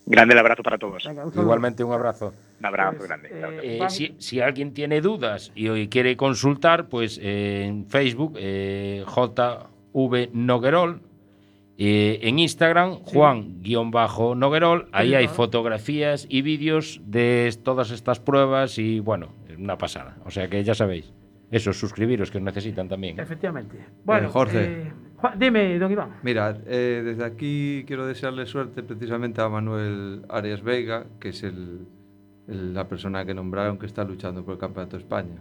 S6: Grande el abrazo para todos.
S1: Venga, un saludo.
S3: Igualmente un abrazo.
S6: Un abrazo
S1: Pues,
S6: grande.
S1: eh.
S3: Eh, si, si alguien tiene dudas y hoy quiere consultar, pues eh, en Facebook, eh, JV Noguerol, eh, en Instagram, Juan-Noguerol, ahí hay fotografías y vídeos de todas estas pruebas y bueno, es una pasada. O sea que ya sabéis, eso, suscribiros que os necesitan también.
S1: Efectivamente. Bueno,
S4: Eh, Jorge.
S1: Juan, dime, don Iván.
S4: Mira, eh, desde aquí quiero desearle suerte precisamente a Manuel Arias Veiga, que es el, el- la persona que nombraron que está luchando por el Campeonato de España,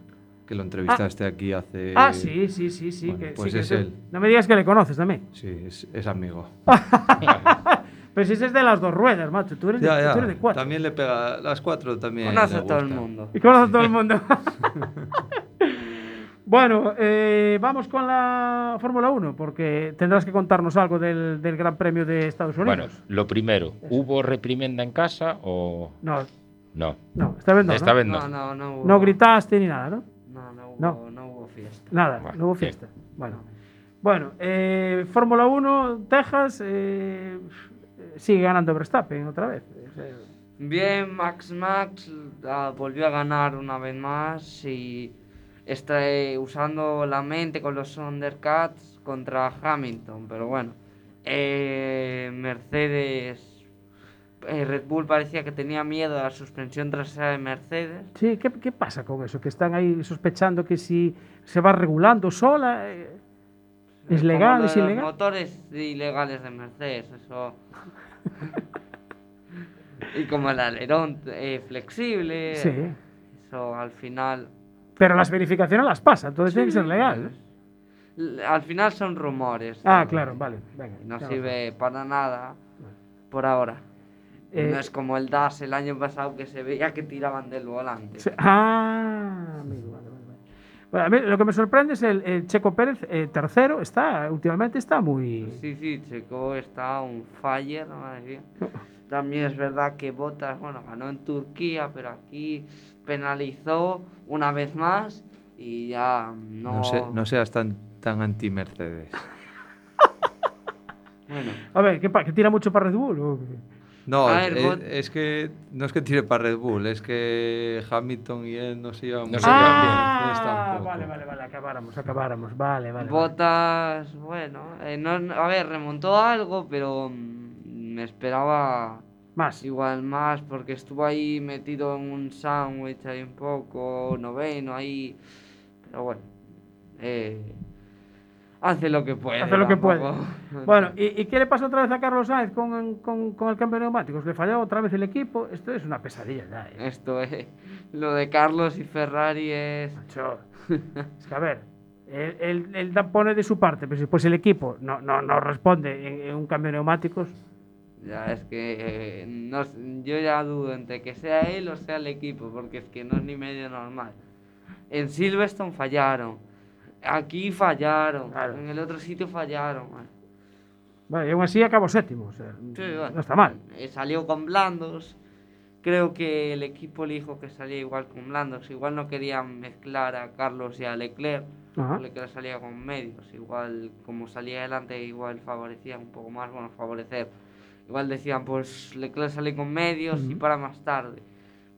S4: que lo entrevistaste aquí hace...
S1: ah, sí, sí, sí, sí.
S4: bueno,
S1: que,
S4: pues
S1: sí que
S4: es
S1: sí.
S4: él.
S1: No me digas que le conoces también.
S4: Sí, es, es amigo.
S1: Pero si ese es de las dos ruedas, macho. Tú eres,
S4: ya,
S1: de,
S4: ya.
S1: tú eres de cuatro.
S4: También le pega las cuatro también.
S5: Conoce a todo el mundo.
S1: Y conoce a todo el mundo. bueno, eh, vamos con la Fórmula 1, porque tendrás que contarnos algo del, del Gran Premio de Estados
S3: Bueno,
S1: Unidos.
S3: lo primero, ¿hubo reprimenda en casa o
S1: No,
S3: no?
S1: no, esta vez no.
S3: Esta
S1: ¿no?
S3: vez no.
S5: No, no, no hubo.
S1: No gritaste ni nada, ¿no?
S5: No, no hubo,
S1: No.
S5: no. hubo fiesta.
S1: Nada,
S3: Bueno,
S1: no hubo
S3: bien.
S1: fiesta. Bueno, bueno eh, Fórmula 1, Texas, eh, sigue ganando Verstappen otra vez.
S5: Bien, Max Max ah, volvió a ganar una vez más y está eh, usando la mente con los Undercats contra Hamilton, pero bueno, eh, Mercedes, eh, Red Bull parecía que tenía miedo a la suspensión trasera de Mercedes.
S1: Sí, ¿qué, qué pasa con eso? Que están ahí sospechando que si se va regulando sola, eh, es legal, es
S5: de los
S1: ilegal.
S5: motores ilegales de Mercedes, eso. y como el alerón flexible,
S1: Sí,
S5: eso al final
S1: pero las verificaciones las pasa, entonces tiene que ser legal.
S5: Al final son rumores.
S1: Ah, claro, vale. Venga,
S5: No
S1: ya
S5: sirve para nada por ahora.
S1: Eh,
S5: no es como el DAS el año pasado que se veía que tiraban del volante.
S1: Sí, Ah, amigo, vale, vale, vale. Bueno, a mí lo que me sorprende es el, el Checo Pérez, eh, tercero, está, últimamente está muy...
S5: Sí, sí, Checo está un fire, madre mía. También es verdad que Bottas, bueno, ganó en Turquía, pero aquí penalizó una vez más y ya no.
S4: No, se- no seas tan, tan anti-Mercedes.
S5: Bueno,
S1: A ver, ¿qué, que tira mucho para Red Bull? o qué?
S4: No,
S5: ver,
S4: es,
S5: Bot-
S4: es que no es que tire para Red Bull, es que Hamilton y él no se llevan
S3: No
S4: muy
S3: se
S4: bien,
S3: llevan bien.
S4: Mercedes
S1: Ah, vale, vale, vale, acabáramos, acabáramos, vale, vale. vale.
S5: Bottas, bueno, eh, no, a ver, remontó algo, pero mm, me esperaba
S1: Más.
S5: igual más porque estuvo ahí metido en un sándwich ahí un poco, noveno ahí, pero bueno, eh, hace lo que puede.
S1: Hace lo que puede. Bueno, ¿y, y qué le pasó otra vez a Carlos Sainz con, con, con el cambio de neumáticos? ¿Le falló otra vez el equipo? Esto es una pesadilla ya, ¿eh?
S5: Esto es, lo de Carlos y Ferrari es...
S1: Macho. Es que a ver, él, él- él pone de su parte, pero si después el equipo no, no, no responde en, en un cambio de neumáticos,
S5: Ya, es que eh, no yo ya dudo entre que sea él o sea el equipo, porque es que no es ni medio normal. En Silverstone fallaron, aquí fallaron,
S1: Claro.
S5: en el otro sitio fallaron. bueno.
S1: vale, y aún así acabó séptimo. o sea,
S5: Sí, bueno.
S1: no está mal.
S5: Eh, salió con blandos, creo que el equipo le dijo que salía igual con blandos, igual no querían mezclar a Carlos y a Leclerc,
S1: Ajá.
S5: Leclerc salía con medios, igual como salía adelante igual favorecía un poco más, bueno, favorecer. Igual decían, pues Leclerc sale con medios y
S1: Ujú.
S5: para más tarde.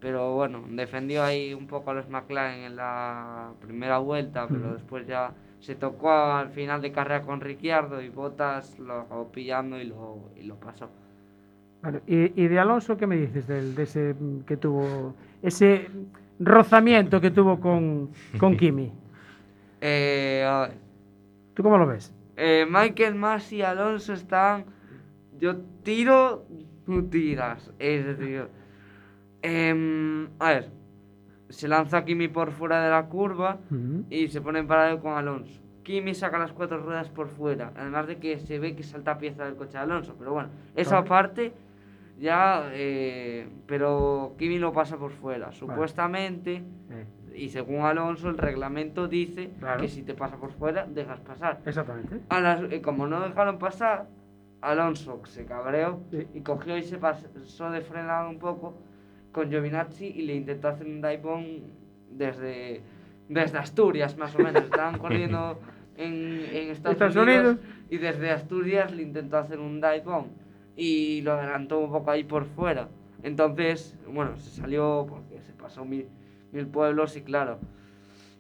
S5: Pero bueno, defendió ahí un poco a los McLaren en la primera vuelta, pero
S1: Ujú.
S5: después ya se tocó al final de carrera con Ricciardo y Bottas lo acabó pillando y lo, y lo pasó.
S1: Bueno, y, y de Alonso, ¿qué me dices del, de ese que tuvo, ese rozamiento que tuvo con, con Kimi?
S5: Eh, a ver,
S1: ¿Tú cómo lo ves?
S5: Eh, Michael Mas y Alonso están. Yo tiro, tú tiras. Es decir. em, a ver. Se lanza Kimi por fuera de la curva y se pone en paralelo con Alonso. Kimi saca las cuatro ruedas por fuera. Además de que se ve que salta pieza del coche de Alonso. Pero bueno, esa
S1: Vale.
S5: parte ya. eh, pero Kimi lo pasa por fuera. Supuestamente.
S1: Eh,
S5: Y según Alonso, el reglamento dice
S1: Claro.
S5: que si te pasa por fuera, dejas pasar.
S1: exactamente.
S5: A las- eh, como no dejaron pasar, Alonso se cabreó
S1: Sí.
S5: y cogió y se pasó de frenada un poco con Giovinazzi y le intentó hacer un dive bomb desde, desde Asturias, más o menos. Estaban corriendo en, en Estados,
S1: Estados
S5: Unidos,
S1: Unidos.
S5: y desde Asturias le intentó hacer un dive bomb y lo adelantó un poco ahí por fuera. Entonces, bueno, se salió porque se pasó mil, mil pueblos y claro,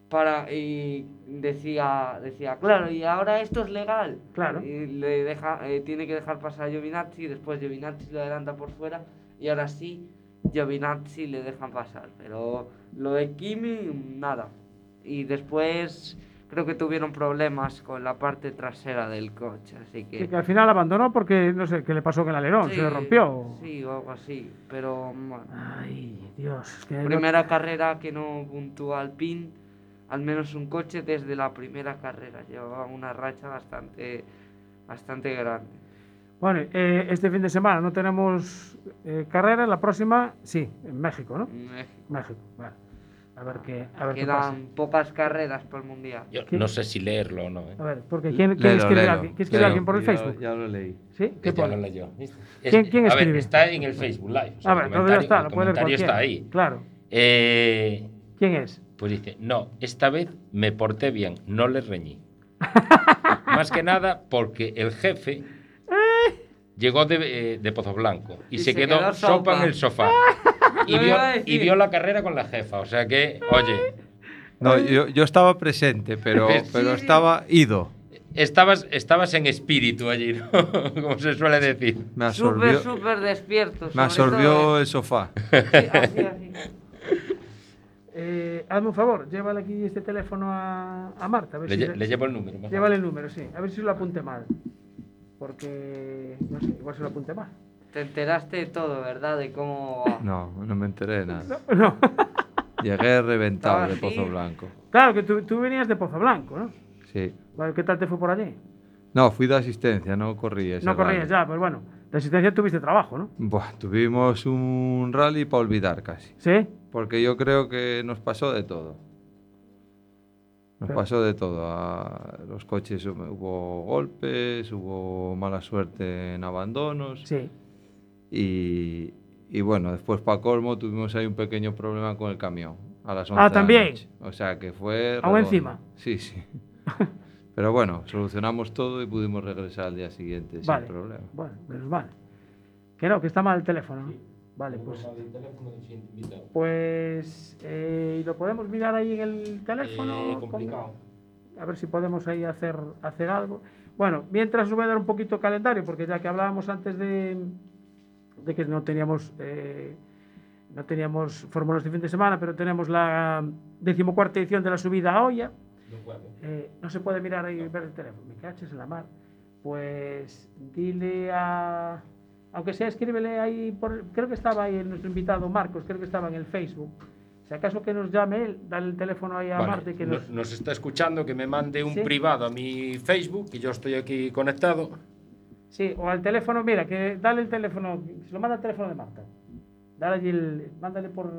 S5: para y decía decía claro y ahora esto es legal
S1: Claro.
S5: y le deja eh, tiene que dejar pasar a Giovinazzi después Giovinazzi lo adelanta por fuera y ahora sí Giovinazzi le dejan pasar pero lo de Kimi nada y después creo que tuvieron problemas con la parte trasera del coche así que
S1: Sí, que al final abandonó porque no sé qué le pasó con el alerón, se le rompió.
S5: sí o algo así pero bueno
S1: Ay, Dios. Es que no-
S5: primera carrera que no puntúa Alpine, al menos un coche desde la primera carrera. Llevaba una racha bastante, bastante grande.
S1: Bueno, eh, este fin de semana no tenemos eh, carrera, la próxima sí, en México, ¿no?
S5: México.
S1: México, vale. A ver qué, a ver qué pasa.
S5: Quedan pocas carreras por el mundial.
S3: Yo
S1: ¿Qué?
S3: no sé si leerlo o no. ¿eh?
S1: A ver, porque ¿quién, quién escribe alguien? ¿Quién escribe alguien por el
S4: Ya-
S1: Facebook?
S4: Ya lo leí.
S1: ¿Sí? ¿Qué
S3: Ya lo leyó.
S1: ¿Quién- quién
S3: a ver,
S1: escribe?
S3: está en el Facebook Live. o sea,
S1: A ver,
S3: comentario-
S1: está,
S3: el
S1: lo puede leer
S3: comentario
S1: cualquiera.
S3: está ahí.
S1: Claro.
S3: Eh,
S1: ¿Quién es?
S3: Pues dice, no, esta vez me porté bien, no le reñí. Más que nada porque el jefe llegó de, eh, de Pozo Blanco y, se, quedó, sopa
S5: sopa.
S3: en el sofá. y, vio, y vio la carrera con la jefa. O sea que, oye,
S4: No, yo, yo estaba presente, pero,
S3: Sí.
S4: pero estaba ido.
S3: estabas, estabas en espíritu allí, ¿no? Como se suele decir.
S4: Me
S5: Súper,
S4: absorbió,
S5: súper despierto.
S4: me absorbió
S5: todo,
S4: el sofá.
S5: eh, sí, así, así.
S1: Eh, hazme un favor, llévale aquí este teléfono a, a Marta. A ver
S3: Le,
S1: si
S3: lle- le llevo el número. mejor.
S1: Llévale el número, sí. A ver si lo apunte mal. Porque, no sé, igual se lo apunte mal.
S5: Te enteraste de todo, ¿verdad? De cómo.
S4: No, no me enteré de nada.
S1: No.
S4: Llegué reventado de. Pozo Blanco.
S1: Claro, que tú, tú venías de Pozo Blanco, ¿no?
S4: Sí.
S1: ¿Qué tal te fue por allí?
S4: No, fui de asistencia, no corrí ese
S1: no corrías ya, pues bueno. De asistencia tuviste trabajo, ¿no?
S4: Buah, tuvimos un rally para olvidar casi.
S1: Sí.
S4: Porque yo creo que nos pasó de todo. Nos
S1: Pero-
S4: pasó de todo. A los coches hub- hubo golpes, hubo mala suerte en abandonos.
S1: Sí.
S4: Y, y bueno, después para colmo tuvimos ahí un pequeño problema con el camión. A las 11
S1: Ah,
S4: de la
S1: ¿también?
S4: noche. O sea que fue.
S1: ¿Aún encima?
S4: Sí, sí. Pero bueno, solucionamos todo y pudimos regresar al día siguiente
S1: Vale.
S4: sin problema.
S1: Bueno, menos mal. Que no, que está mal el teléfono. ¿no? Vale, pues. Pues. eh, ¿y ¿Lo podemos mirar ahí en el teléfono?
S3: Eh, complicado.
S1: a ver si podemos ahí hacer, hacer algo. Bueno, mientras os voy a dar un poquito de calendario, porque ya que hablábamos antes de, de que no teníamos eh, no teníamos Fórmula este fin de semana, pero tenemos la decimocuarta edición de la subida a Olla. Eh, no se puede mirar ahí y ver el teléfono. Me caches en la mar. Pues dile a. Aunque sea, escríbele ahí. Por, creo que estaba ahí nuestro invitado Marcos, creo que estaba en el Facebook. Si acaso que nos llame él, dale el teléfono ahí a
S3: Vale,
S1: Marte. Que
S3: no-
S1: nos,
S3: nos está escuchando, que me mande un
S1: Sí.
S3: privado a mi Facebook y yo estoy aquí conectado.
S1: Sí, o al teléfono, mira, que dale el teléfono, se lo manda el teléfono de Marta. Dale allí el, mándale por,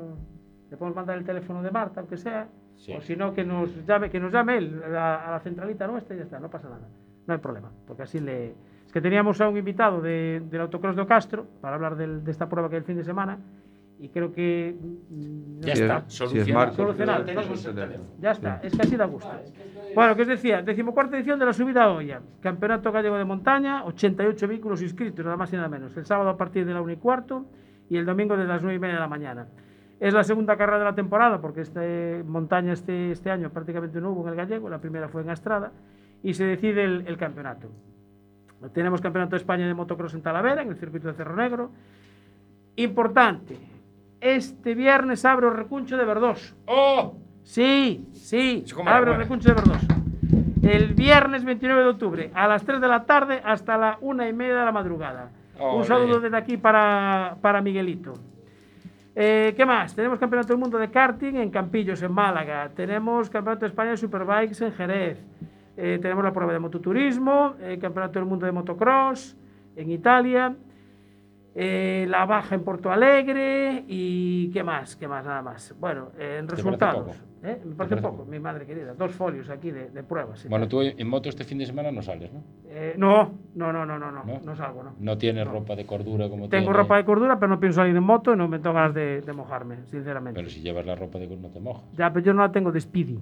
S1: le podemos mandar el teléfono de Marta, aunque sea,
S3: Sí.
S1: o si no, que nos llame, que nos llame él, a la, a la centralita nuestra y ya está, no pasa nada, no hay problema, porque así le... Es que teníamos a un invitado de- del autocross de Castro para hablar del- de esta prueba que hay el fin de semana y creo que... mm,
S3: Ya
S1: no
S4: Si
S1: sé,
S3: está,
S4: es- si es
S3: solucionado.
S1: Ya está,
S4: Sí.
S1: es que así da gusto. Bueno, que os decía, decimocuarta edición de la subida a Olla, Campeonato Gallego de Montaña, 88 vehículos inscritos, nada más y nada menos. El sábado a partir de la 1 y cuarto y el domingo desde las 9 y media de la mañana. Es la segunda carrera de la temporada, porque este montaña este, este año prácticamente no hubo en el gallego, la primera fue en Astrada, y se decide el, el campeonato. Tenemos Campeonato de España de Motocross en Talavera, en el circuito de Cerro Negro. Importante, este viernes abre el recuncho de Verdós.
S3: ¡Oh!
S1: Sí, sí, abre el recuncho de Verdós. el viernes 29 de octubre, a las 3 de la tarde hasta la una y media de la madrugada. Un saludo desde aquí para, para Miguelito. Eh, ¿Qué más? Tenemos Campeonato del Mundo de Karting en Campillos, en Málaga. Tenemos Campeonato de España de Superbikes en Jerez. Eh, tenemos la prueba de mototurismo, eh, Campeonato del Mundo de Motocross en Italia. eh, la baja en Porto Alegre y qué más, qué más, nada más. Bueno, eh, en resultados. ¿Eh? Me parece poco, mi madre querida. Dos folios aquí de, de pruebas.
S3: Bueno, tú en moto este fin de semana no sales, ¿no?
S1: Eh, no, no, no, no, no, no,
S3: ¿No?
S1: no salgo, no.
S3: No tienes ropa de cordura como
S1: Tengo
S3: tiene-
S1: ropa de cordura, pero no pienso salir en moto y no me tengo ganas de, de mojarme, sinceramente.
S3: Pero si llevas la ropa de cordura no te mojas.
S1: Ya, pero yo no la tengo de Speedy,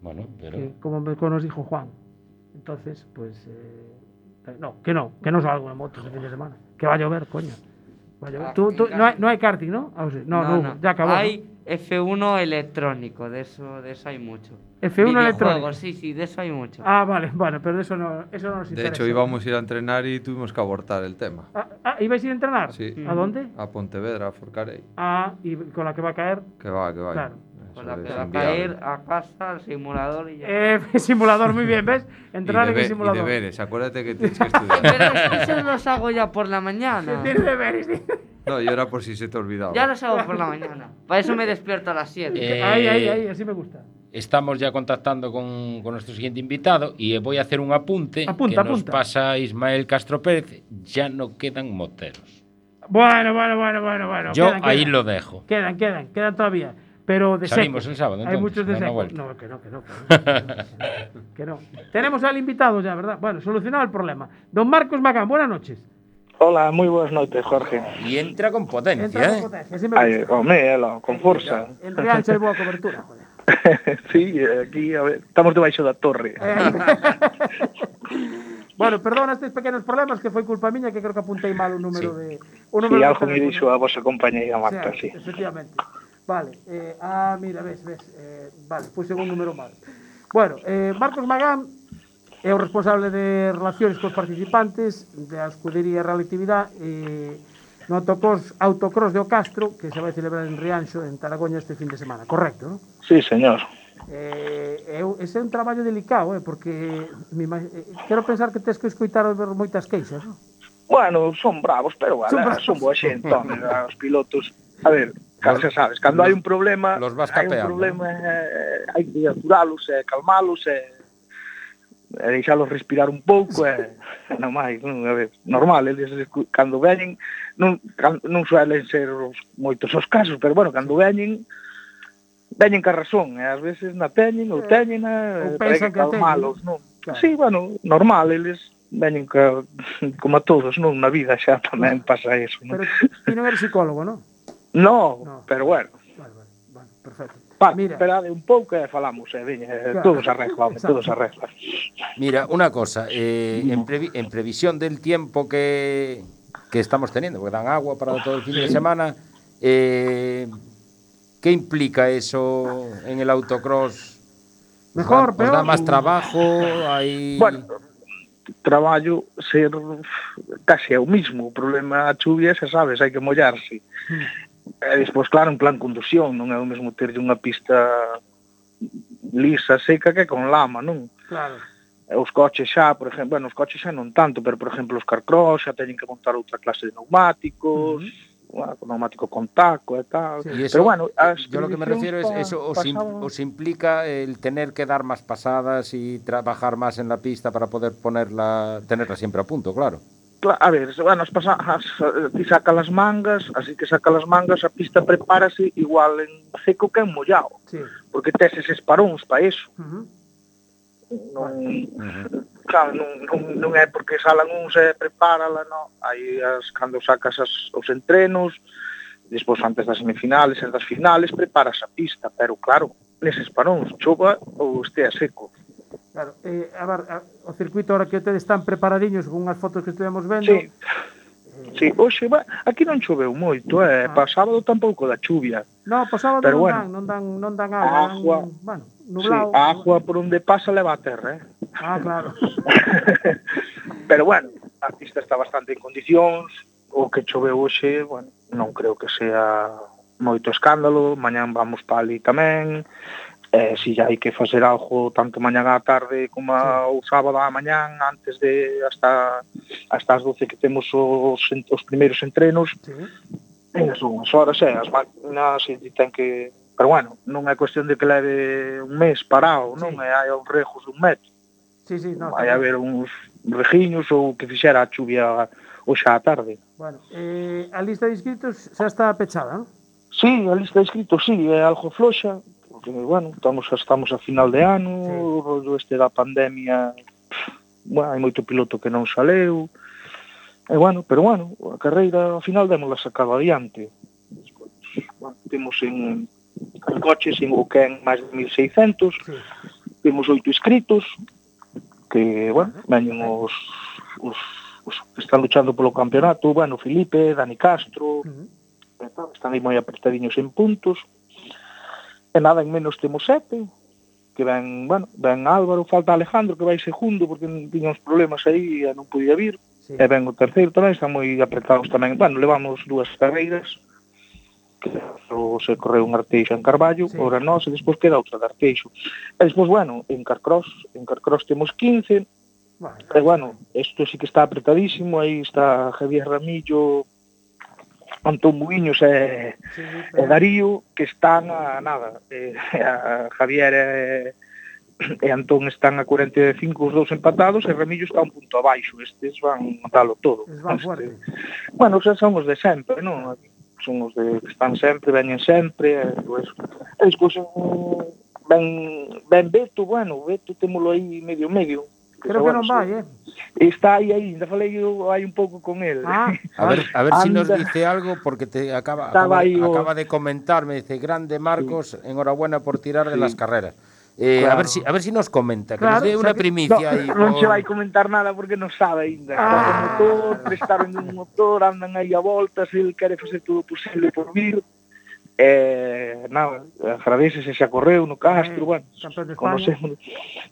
S3: Bueno, pero...
S1: que, como, me- como nos dijo Juan. Entonces, pues. eh, no, que no, que no salgo en moto este fin de semana. Que va a llover, coño. Va a llover.
S5: Ah,
S1: Tú- tú- no, hay, no hay karting, ¿no? Ah, sí. No, no, hubo, ya acabó. ¿no?
S5: Hay F1 electrónico, de eso, de eso hay mucho.
S1: F1
S5: Videojuegos,
S1: electrónico.
S5: Sí, sí, de eso hay mucho.
S1: Ah, vale, vale, pero eso no, eso no nos
S4: De
S1: interesa.
S4: hecho, íbamos a ir a entrenar y tuvimos que abortar el tema.
S1: Ah, ah, ¿ibais a ir a entrenar?
S4: Sí.
S1: ¿A dónde?
S4: A Pontevedra, a Forcarey.
S1: Ah, y con la que va a caer.
S4: Que va, que va.
S1: Claro.
S4: Eso
S5: Con la
S4: es
S5: que va a
S4: inviable.
S5: caer a casa al simulador y ya.
S1: Eh, simulador, muy bien, ¿ves?
S4: Y,
S1: Entrenar en el
S4: debe- y
S1: simulador.
S4: deberes, acuérdate que tienes que
S5: Pero
S4: estudiar.
S5: esos los hago ya por la mañana.
S1: Tiene deberes,
S4: no, yo era por si se te olvidaba.
S5: Ya los hago por la mañana. Para eso me despierto a las 7.
S3: Eh,
S1: Ahí, ahí, ahí, así me gusta.
S3: Estamos ya contactando con, con nuestro siguiente invitado y voy a hacer un apunte
S1: Apunta,
S3: que nos
S1: apunta.
S3: pasa Ismael Castro Pérez. Ya no quedan moteros.
S1: Bueno, bueno, bueno, bueno, bueno.
S3: Yo
S1: quedan,
S3: ahí
S1: quedan.
S3: lo dejo.
S1: Quedan, quedan, quedan todavía. pero de
S3: Salimos
S1: seco.
S3: el sábado, entonces, Hay
S1: muchos de seco. No, que no, que no. Que no, que no, que no. Tenemos al invitado ya, ¿verdad? Bueno, solucionado el problema. Don Marcos Magán, buenas noches.
S7: Hola, muy buenas noches, Jorge.
S3: Y entra con potencia,
S1: entra con
S3: ¿eh?
S1: potencia, ¿eh?
S7: Ay, hombre, con fuerza.
S1: El Real se boa cobertura, joder.
S7: sí, aquí, a ver, estamos debaixo da torre.
S1: Eh. Bueno, perdona estes pequenos problemas que foi culpa miña que creo que apuntei mal o número sí. de o número sí,
S7: algo me dixo a vosa compañeira Marta,
S1: o sea,
S7: sí.
S1: Efectivamente. Vale, eh, ah, mira, ves, ves, eh, vale, puse un número mal. Bueno, eh, Marcos Magán é o responsable de relacións cos participantes da escudería Relatividade eh, no autocross, autocross de Ocastro que se vai celebrar en Rianxo, en Taragoña este fin de semana, correcto, non?
S7: Sí, señor.
S1: Eh, eu, ese é un traballo delicado, eh, porque mi, eh, quero pensar que tes que escoitar moitas queixas, non?
S7: Bueno, son bravos, pero
S1: son,
S7: galera,
S1: bravos.
S7: son boa xente, os pilotos. A ver, Claro, xa sabes, cando hai un problema,
S3: los vas
S7: hai
S3: capeando.
S7: un problema, eh, eh, hai que aturalos, eh, calmalos, eh, e deixalos respirar un pouco e eh, non máis, non, a ver, normal, eles cando veñen non, non suelen ser os, moitos os casos, pero bueno, cando veñen veñen ca razón, e eh, ás veces na teñen ou
S1: mm.
S7: teñen
S1: eh,
S7: para
S1: que
S7: calmalos, non?
S1: Claro.
S7: Sí, bueno, normal, eles veñen ca, como a todos, non? Na vida xa tamén pasa eso, non?
S1: Pero ti non eres psicólogo, non?
S7: No,
S1: No.
S7: pero bueno,
S1: Vale, vale, vale, perfecto.
S7: pa,
S1: Mira.
S7: esperade un pouco e falamos, eh,
S1: Claro.
S7: todo se arregla,
S1: Exacto.
S7: todo se arregla.
S3: Mira, una cosa, eh, en, previ- en previsión del tiempo que, que estamos teniendo, porque dan agua para todo el fin de semana, eh, ¿qué implica eso en el autocross? ¿Os
S1: Mejor,
S3: os
S1: peor?
S3: da más trabajo? Hay...
S7: Bueno, traballo ser casi é o mismo, o problema a chuvia, xa sabes, hai que mollarse. E despois, claro, en plan conducción, non é o mesmo terlle unha pista lisa, seca, que con lama, non?
S1: Claro.
S7: E os coches xa, por exemplo, bueno, os coches xa non tanto, pero, por exemplo, os carcross xa teñen que montar outra clase de neumáticos, uh -huh bueno, con neumático con taco e tal.
S1: Sí.
S3: Y eso,
S7: Pero bueno,
S3: yo lo que me refiero es eso os, im, os implica el tener que dar más pasadas y trabajar más en la pista para poder ponerla tenerla siempre a punto, claro
S7: a ver, bueno, as pasajas, ti saca as mangas, así que saca as mangas, a pista prepárase igual en seco que en mollado,
S1: sí.
S7: porque tes eses paróns para eso.
S1: Uh -huh.
S7: Non, uh -huh. claro, non, non, non é porque salan uns e prepárala, non. Aí as, cando sacas as, os entrenos, despois antes das semifinales e das finales, preparas a pista, pero claro, neses paróns, chova ou estea seco.
S1: Claro, eh, a ver, a, o circuito ahora que tedes están preparadiños con unhas fotos que estuvemos vendo.
S7: Sí. Eh, sí, hoxe va, aquí non choveu moito, eh,
S1: ah.
S7: pa sábado tampouco da chuvia.
S1: No, pa sábado
S7: Pero
S1: non,
S7: bueno,
S1: dan, non dan, non dan agua,
S7: agua
S1: dan, bueno, nublado.
S7: Sí, a agua por onde pasa leva a terra, eh.
S1: Ah, claro.
S7: Pero bueno, a pista está bastante en condicións, o que choveu hoxe, bueno, non creo que sea moito escándalo, mañán vamos pa ali tamén, eh, si hai que facer algo tanto mañá á tarde como a, o sábado á mañán antes de hasta hasta as 12 que temos os, os primeiros entrenos.
S1: Sí.
S7: Eh, en as unhas horas eh, as máquinas e ten que pero bueno, non é cuestión de que leve un mes parado, non é hai uns rejos dun metro.
S1: Sí, sí, no,
S7: vai haber uns rejiños ou que fixera a chuvia hoxe á tarde.
S1: Bueno, eh, a lista de inscritos xa está pechada, non?
S7: Sí, a lista de inscritos, sí, é algo floxa, porque, bueno, estamos, estamos a final de ano, o rollo este da pandemia, pff, bueno, hai moito piloto que non saleu, e bueno, pero bueno, a carreira ao final démola sacada adiante. Bueno, temos en, en coches en o que en máis de 1600,
S1: sí.
S7: temos oito inscritos, que, bueno, veñen os, os, os que están luchando polo campeonato, bueno, Felipe, Dani Castro, uh -huh. están aí moi apertadiños en puntos, E nada en menos temos sete, que ven, bueno, ven Álvaro, falta Alejandro, que vai segundo, porque tiña uns problemas aí e non podía vir.
S1: Sí.
S7: E ven o terceiro tamén, están moi apretados tamén. Bueno, levamos dúas carreiras, que se correu un arteixo en Carballo,
S1: sí.
S7: ora nós, e despois queda outra de arteixo. E despois, bueno, en Carcross, en Carcross temos 15,
S1: Bueno,
S7: e bueno, isto sí que está apretadísimo, aí está Javier Ramillo, Antón Muiños e,
S1: sí, sí,
S7: e Darío que están a nada. E, a Javier e, e Antón están a 45 os dous empatados e Remillo está un punto abaixo. Estes van dalo todo.
S1: Es van
S7: este, bueno, xa son os de sempre non? son os de que están sempre veñen sempre e, pues, es, pues, ben, ben Beto, bueno, Beto témolo aí medio medio
S1: Creo que non vai, eh?
S7: Está aí aínda, falei eu hai un pouco con el.
S1: Ah,
S3: a ver, a ver se si nos dice algo porque te acaba acaba,
S7: o...
S3: acaba de comentarme, dice grande Marcos, sí. enhorabuena por tirar sí. de las carreras. Eh,
S7: claro.
S3: a ver si a ver si nos comenta, que
S1: claro,
S3: nos dé unha
S1: o sea,
S3: primicia aí.
S7: No,
S3: non
S7: se vai comentar nada porque non sabe aínda.
S1: Ah.
S7: O motor, prestaron un motor, andan aí a voltas, el quere facer todo posible por vir. Eh, nada, agradece se xa correu no Castro,
S1: eh,
S7: bueno, conocemos.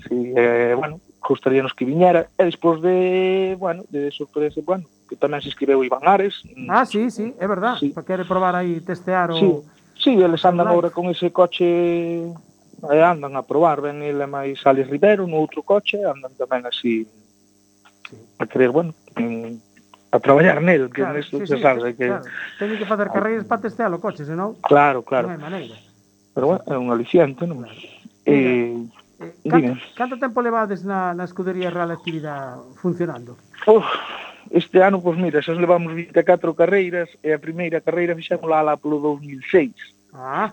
S7: Sí, eh, bueno, costaríanos que viñera, e despois de, bueno, de sorpresa, bueno, que tamén se escribeu Iván Ares.
S1: Mm, ah, sí, sí, é verdad,
S7: sí.
S1: para quere probar aí, testear o...
S7: Sí, sí eles andan agora con ese coche, e andan a probar, ven ele máis Alex Rivero no outro coche, andan tamén así a querer, bueno, mm, a traballar nel, que claro, nesto sí, se sí, sabe que...
S1: Claro. Teñen que facer carreiras para testear o coche, senón...
S7: Claro,
S1: claro. Non hai maneira.
S7: Pero bueno, é un aliciente, non? Claro.
S1: Eh, Canto, canto tempo levades na, na escudería Real Actividad funcionando?
S7: Uf, este ano, pois mira, xa levamos 24 carreiras e a primeira carreira fixemos lá, lá polo 2006.
S1: Ah.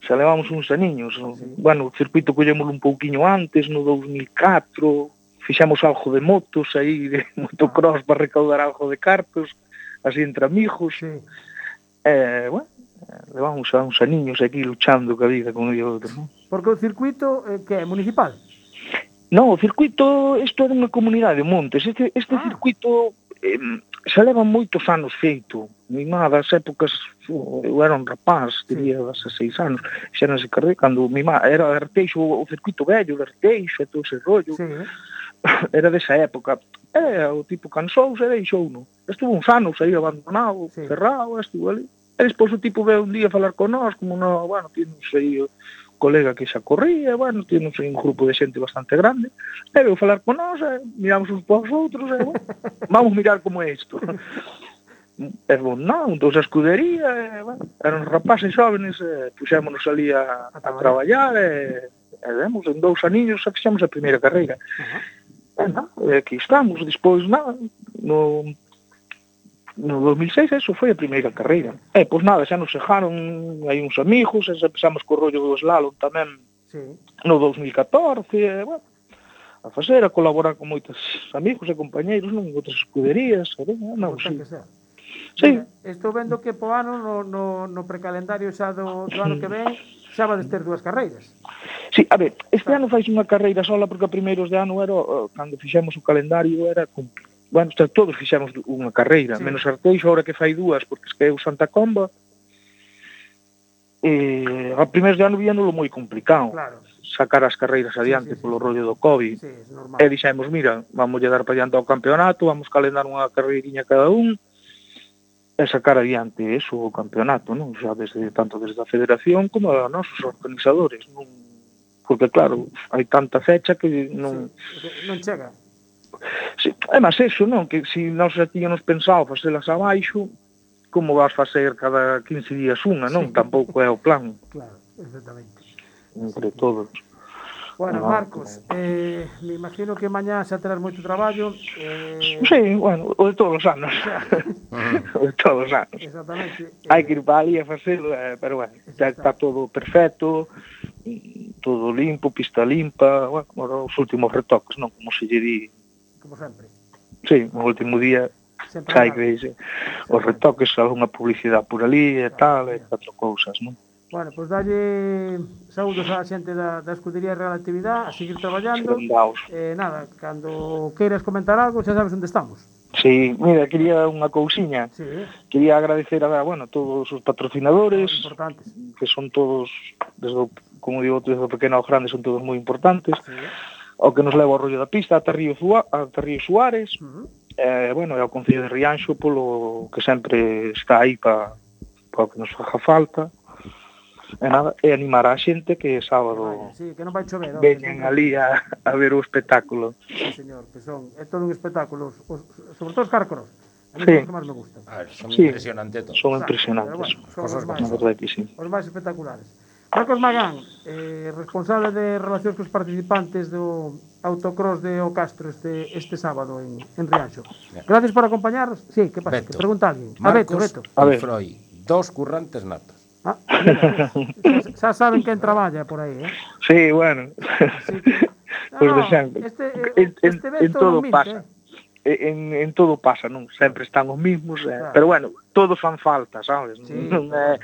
S7: Xa levamos uns aniños. Sí. Bueno, o circuito collémolo un pouquiño antes, no 2004, fixamos algo de motos aí, de ah. motocross ah. para recaudar algo de cartos, así entre amigos.
S1: Sí.
S7: Eh, bueno, eh, levamos a uns aniños aquí luchando ca vida con o outro, non?
S1: Porque o circuito eh, que é municipal?
S7: Non, o circuito, isto é dunha comunidade de montes. Este, este
S1: ah.
S7: circuito eh, xa leva moitos anos feito. Mi má das épocas, eu era un rapaz, diría, das seis anos, xa non se carré, cando mi má era de Arteixo, o circuito vello, de Arteixo, e todo ese rollo.
S1: Sí.
S7: Era desa época. E, o tipo cansouse e deixou no. Estuvo uns anos aí abandonado,
S1: sí.
S7: cerrado, estuvo ali. E despois o tipo veu un día falar con nós, como no, bueno, tínhamos aí colega que xa corría, bueno, tínhamos un grupo de xente bastante grande, e veu falar con nós, e miramos uns para outros, e bueno, vamos mirar como é isto. E bon, non, entón a escudería, e, bueno, eran rapaces xóvenes, e puxémonos ali a,
S1: a
S7: traballar, e, e vemos, en dous aniños, xa fixemos a primeira carreira.
S1: Uh -huh.
S7: E, non, e aquí estamos, despois, non, no, no 2006 eso foi a primeira carreira. E, pois nada, xa nos xejaron hai uns amigos, e xa empezamos co rollo do slalom tamén
S1: sí.
S7: no 2014, e, bueno, a facer, a colaborar con moitos amigos e compañeiros, non outras escuderías, e, non, sí.
S1: Que sea.
S7: Sí.
S1: Mira, estou vendo que po ano no, no, no precalendario xa do, do ano que ven xa vades ter dúas carreiras.
S7: Sí, a ver, este ano fais unha carreira sola porque a primeiros de ano era, cando fixemos o calendario, era complicado bueno, está, todos fixemos unha carreira,
S1: sí.
S7: menos Arteixo, ahora que fai dúas, porque es que é o Santa Comba, eh, a primeiros de ano víanolo moi complicado.
S1: Claro.
S7: sacar as carreiras adiante
S1: sí, sí, sí.
S7: polo rollo do Covid.
S1: Sí, normal.
S7: E dixemos, mira, vamos lle dar para adiante ao campeonato, vamos calendar unha carreiriña cada un, e sacar adiante eso o campeonato, non? Xa desde tanto desde a federación como a nosos organizadores, non? Porque claro, hai tanta fecha que non
S1: sí, non chega
S7: Si, é máis eso, non? Que se si nós xa tíamos pensado facelas abaixo, como vas facer cada 15 días unha, non?
S1: Sí.
S7: Tampouco é o plan.
S1: Claro, exactamente.
S7: Entre sí. todos.
S1: Bueno,
S7: no,
S1: Marcos, eh, me imagino que mañá xa terás moito traballo. Eh...
S7: Sí, bueno, o de todos os anos. o de todos os anos.
S1: Exactamente. Eh.
S7: Hai que ir para ali a facelo, eh, pero bueno, xa está todo perfecto, todo limpo, pista limpa, bueno, os últimos retoques, non? Como se lle di
S1: como sempre.
S7: Sí, o último día
S1: sempre
S7: que dice, os retoques, algunha publicidade por ali e tal, e catro cousas, non?
S1: Bueno, pois pues dalle saúdos á xente da, da Escudería Real Actividade, a seguir traballando. Eh, nada, cando queiras comentar algo, xa sabes onde estamos.
S7: Sí, mira, quería unha cousiña.
S1: Sí.
S7: Quería agradecer a, bueno, todos os patrocinadores,
S1: importantes.
S7: que son todos desde como digo, desde o pequeno ao grande son todos moi importantes.
S1: Sí
S7: o que nos leva ao rollo da pista ata Río, Zua, ata Río Suárez,
S1: uh -huh.
S7: eh, bueno, e ao Concello de Rianxo, polo que sempre está aí para pa que nos faja falta. E, nada, e animar a xente que sábado
S1: Vaya, sí, que non vai chover,
S7: veñen ali a, a ver o espectáculo.
S1: Sí, señor, que son, é todo un espectáculo, os, os, sobre todo os carcoros. A mí
S7: sí.
S1: que máis me gusta.
S3: A ah, ver, son
S7: sí.
S3: impresionantes todos.
S7: Son impresionantes.
S1: Bueno, son,
S3: son
S1: os, máis, os máis espectaculares. Marcos Magán, eh, responsable de relacións cos participantes do autocross de O Castro este, este sábado en, en Rianxo. Gracias por acompañarnos. Sí, que pasa?
S3: Beto.
S1: Que pregunta alguén. A ah,
S3: Beto,
S1: Beto.
S7: A ver.
S3: Freud, dos currantes natos.
S1: Ah, mira, xa saben quen traballa por aí, eh?
S7: Sí, bueno.
S1: Así que...
S7: No, pues de sempre.
S1: Este, eh,
S7: en,
S1: este
S7: en, todo
S1: minte,
S7: pasa.
S1: Eh?
S7: en, en todo pasa, non? Sempre están os mismos, eh?
S1: claro.
S7: pero bueno, todos fan falta, sabes?
S1: Sí.
S7: Non é... Eh,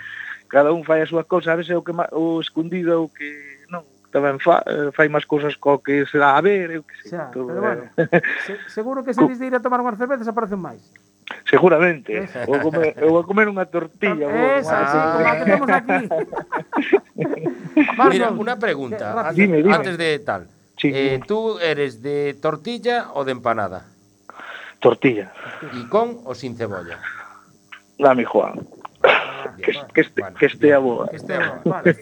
S7: cada un fai a súa cousa, a veces o que o escondido o que non, tamén fa, eh, fai máis cousas co que se dá a ver, eu que sei.
S1: Xa,
S7: todo,
S1: pero bueno,
S7: eh.
S1: se, seguro que se dis de ir a tomar unhas cervezas aparecen máis.
S7: Seguramente. Ou comer, ou a comer unha tortilla.
S1: Esa,
S7: wow.
S1: sí, como a que temos aquí.
S3: Mira, unha pregunta. Antes,
S7: dime, dime.
S3: antes de tal.
S7: Sí,
S3: eh, tú eres de tortilla ou de empanada?
S7: Tortilla.
S3: E con ou sin cebolla?
S7: Dame, Juan que, que, este,
S3: bueno,
S7: que estea boa.
S3: Que estea boa,
S1: vale.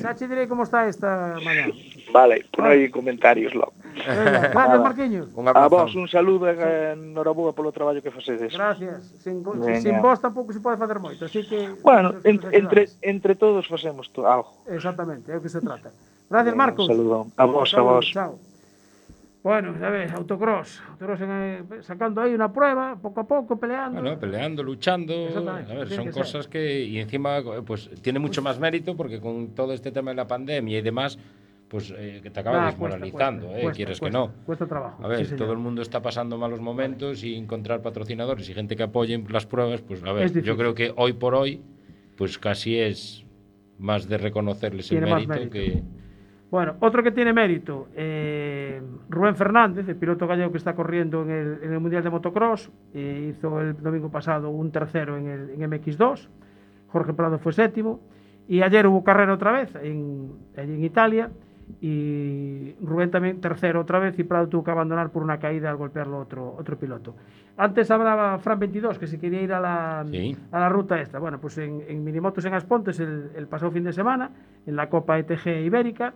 S1: Xa che direi como está esta mañá.
S7: Vale, pon aí comentarios logo.
S1: Gracias,
S3: Marquiño.
S7: A vos un saludo e enhorabuena polo traballo que facedes.
S1: Gracias. Sin,
S7: Venga.
S1: sin vos tampouco se pode facer moito, así que...
S7: Bueno, en, entre, entre todos facemos algo.
S1: Exactamente, é o que se trata. Gracias, Marcos.
S7: Un saludo. A vos, a vos.
S1: Chao. Bueno, ya ves, autocross. Autocross eh, sacando ahí una prueba, poco a poco, peleando.
S3: Bueno, peleando, luchando. A ver, son
S1: que ser.
S3: cosas que. Y encima, pues tiene mucho más mérito porque con todo este tema de la pandemia y demás, pues eh, que te acaba
S1: Ah,
S3: desmoralizando,
S1: cuesta,
S3: ¿eh?
S1: cuesta,
S3: Quieres
S1: cuesta,
S3: que no.
S1: Cuesta trabajo.
S3: A ver,
S1: sí,
S3: todo el mundo está pasando malos momentos y encontrar patrocinadores y gente que apoyen las pruebas, pues a ver, yo creo que hoy por hoy, pues casi es más de reconocerles el
S1: Tiene más
S3: mérito,
S1: mérito.
S3: que.
S1: Bueno, otro que tiene mérito, eh, Rubén Fernández, el piloto gallego que está corriendo en el, en el Mundial de Motocross, eh, hizo el domingo pasado un tercero en, el, en MX2, Jorge Prado fue séptimo, y ayer hubo carrera otra vez en, en Italia, y Rubén también tercero otra vez, y Prado tuvo que abandonar por una caída al golpearlo otro, otro piloto. Antes hablaba Fran 22, que se quería ir a la,
S3: Sí.
S1: a la ruta esta. Bueno, pues en, en Minimotos en Aspontes el, el pasado fin de semana, en la Copa ETG Ibérica,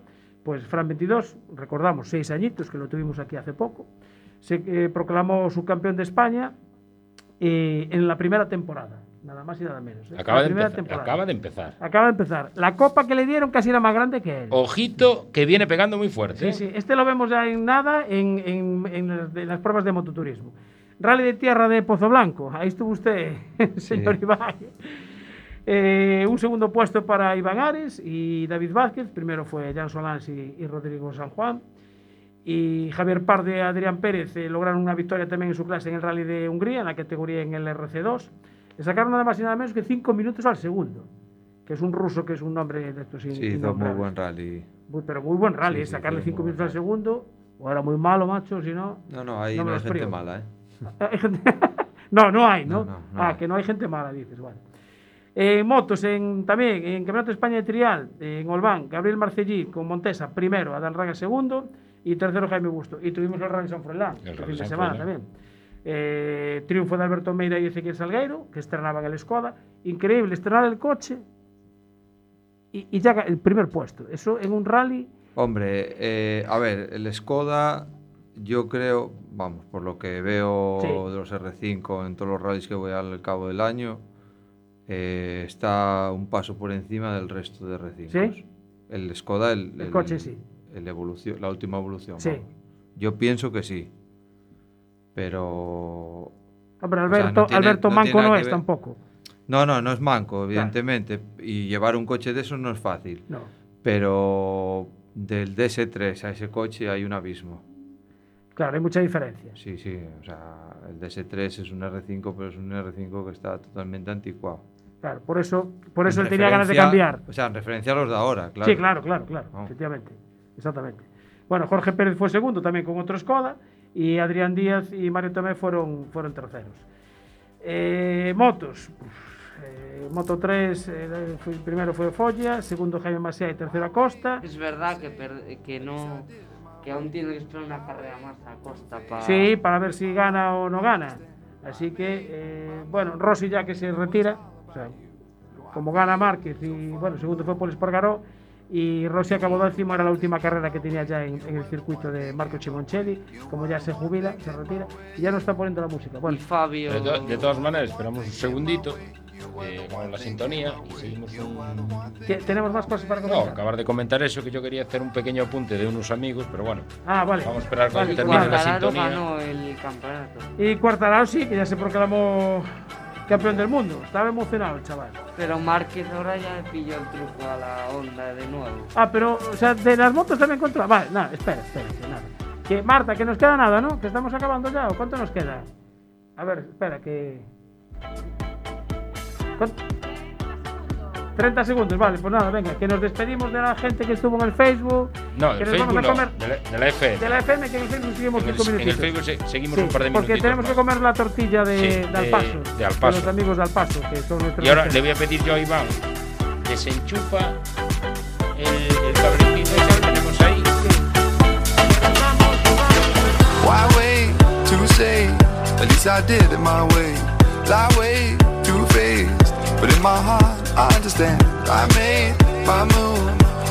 S1: pues Fran 22, recordamos, seis añitos, que lo tuvimos aquí hace poco, se eh, proclamó subcampeón de España eh, en la primera temporada, nada más y nada menos. ¿eh?
S3: Acaba
S1: La
S3: de,
S1: primera
S3: empezar,
S1: temporada.
S3: acaba de empezar.
S1: Acaba de empezar. La copa que le dieron casi era más grande que él.
S3: Ojito que viene pegando muy fuerte.
S1: Sí,
S3: ¿eh?
S1: sí, este lo vemos ya en nada en, en- en las, pruebas de mototurismo. Rally de tierra de Pozo Blanco, ahí estuvo usted, señor Iván. Eh, un segundo puesto para Iván Ares y David Vázquez, primero fue Jan Solans y, y Rodrigo San Juan. Y Javier Parde y Adrián Pérez eh, lograron una victoria también en su clase en el Rally de Hungría, en la categoría en el RC2. Le sacaron nada más y nada menos que cinco minutos al segundo, que es un ruso que es un nombre de estos
S4: Sí, hizo muy buen rally.
S1: Muy- pero muy buen rally,
S4: Sí,
S1: eh,
S4: sí,
S1: sacarle
S4: sí,
S1: 5
S4: muy
S1: minutos al segundo, o era muy malo, macho, si no.
S4: No, no, ahí
S1: No
S4: hay gente
S1: frío.
S4: mala, ¿eh?
S1: No, no hay, ¿no?
S4: No,
S1: ah, que no hay gente mala, dices, bueno. En motos, en, también en Campeonato de España de Trial, en Olván, Gabriel Marcellí con Montesa primero, Adán Raga segundo y tercero Jaime Busto. Y tuvimos el Rally San Froilán,
S3: El
S1: el fin de semana
S3: Froilán.
S1: también. Eh, triunfo de Alberto Meira y Ezequiel Salgueiro, que estrenaban el Skoda. Increíble, estrenar el coche y, y ya el primer puesto. Eso en un rally
S4: Hombre, eh, a ver, el Skoda, yo creo, vamos, por lo que veo
S1: Sí.
S4: de los R5 en todos los rallies que voy al cabo del año, eh, está un paso por encima del resto de R5.
S1: ¿Sí?
S4: El Skoda, el,
S1: El coche, sí.
S4: el evolución, la última evolución.
S1: Sí.
S4: vamos. Yo pienso que sí. Pero
S1: Hombre,
S4: O sea,
S1: Alberto,
S4: no tiene-
S1: Alberto
S4: no
S1: Manco no es tampoco.
S4: No, no, no es manco, evidentemente. Y llevar un coche de esos no es fácil.
S1: No.
S4: Pero del DS3 a ese coche hay un abismo.
S1: Claro, hay mucha diferencia.
S4: Sí, sí. O sea, el DS3 es un R5, pero es un R5 que está totalmente anticuado.
S1: Claro, por eso, por eso
S4: En
S1: él tenía ganas de cambiar.
S4: O sea, en referencia a los de ahora, claro.
S1: Sí, claro, claro, claro,
S4: Oh.
S1: efectivamente. Exactamente. Bueno, Jorge Pérez fue segundo también con otro Skoda y Adrián Díaz y Mario Tomé fueron, fueron terceros. Eh, motos. Eh, Moto 3, eh, fue- primero fue Foggia, segundo Jaime Masia y tercero Acosta.
S5: Es verdad que, per- que no. Que aún tiene que esperar una carrera más a Costa para.
S1: Sí, para ver si gana o no gana. Así que, eh, bueno, Rossi ya que se retira, sea, como gana Márquez y, bueno, segundo fue Paul Espargaró, y Rossi acabó décimo, era la última carrera que tenía ya en, en el circuito de Marco Chimoncelli, como ya se jubila, se retira, y ya no está poniendo la música.
S5: Y
S1: Bueno,
S5: Fabio.
S3: De, to- de todas maneras, esperamos un segundito eh, con la sintonía y seguimos un...
S1: ¿te- ¿tenemos más cosas para
S3: No,
S1: comentar?
S3: acabar de comentar eso que yo quería hacer un pequeño apunte de unos amigos, pero bueno,
S1: Ah, vale.
S3: vamos a esperar cuando
S1: Vale,
S3: termine la sintonía.
S5: ganó el campeonato.
S1: Y Cuartararo sí, que ya se proclamó campeón del mundo. Estaba emocionado el chaval.
S5: Pero Márquez ahora ya pilló el truco a la onda de nuevo.
S1: Ah, pero, o sea, de las motos también controla. Vale, nada, espera, espera, que nada. Que Marta, que nos queda nada, ¿no? Que estamos acabando ya, ¿o cuánto nos queda? A ver, espera, que. ¿Cuánto? 30 segundos, vale, pues nada, venga, que nos despedimos de la gente que estuvo en el Facebook.
S3: No,
S1: que
S3: el
S1: nos vamos
S3: Facebook
S1: a
S3: no,
S1: comer.
S3: de la, de la FM.
S1: De la FM, que en el Facebook seguimos
S3: en, el,
S1: cinco
S3: en el
S1: minutitos.
S3: Facebook se- seguimos
S1: Sí,
S3: un par de
S1: porque
S3: minutitos
S1: tenemos que
S3: más.
S1: comer la tortilla de,
S3: Sí,
S1: de
S3: de-
S1: Alpaso.
S3: de Alpaso.
S1: los amigos de Alpaso, que son nuestros.
S3: Y ahora le voy a pedir yo a Iván, desenchufa el, el cablecito que tenemos ahí.
S2: Why wait to say? At least I did it my way. Lie way too faced, but in my heart I understand. I made my move,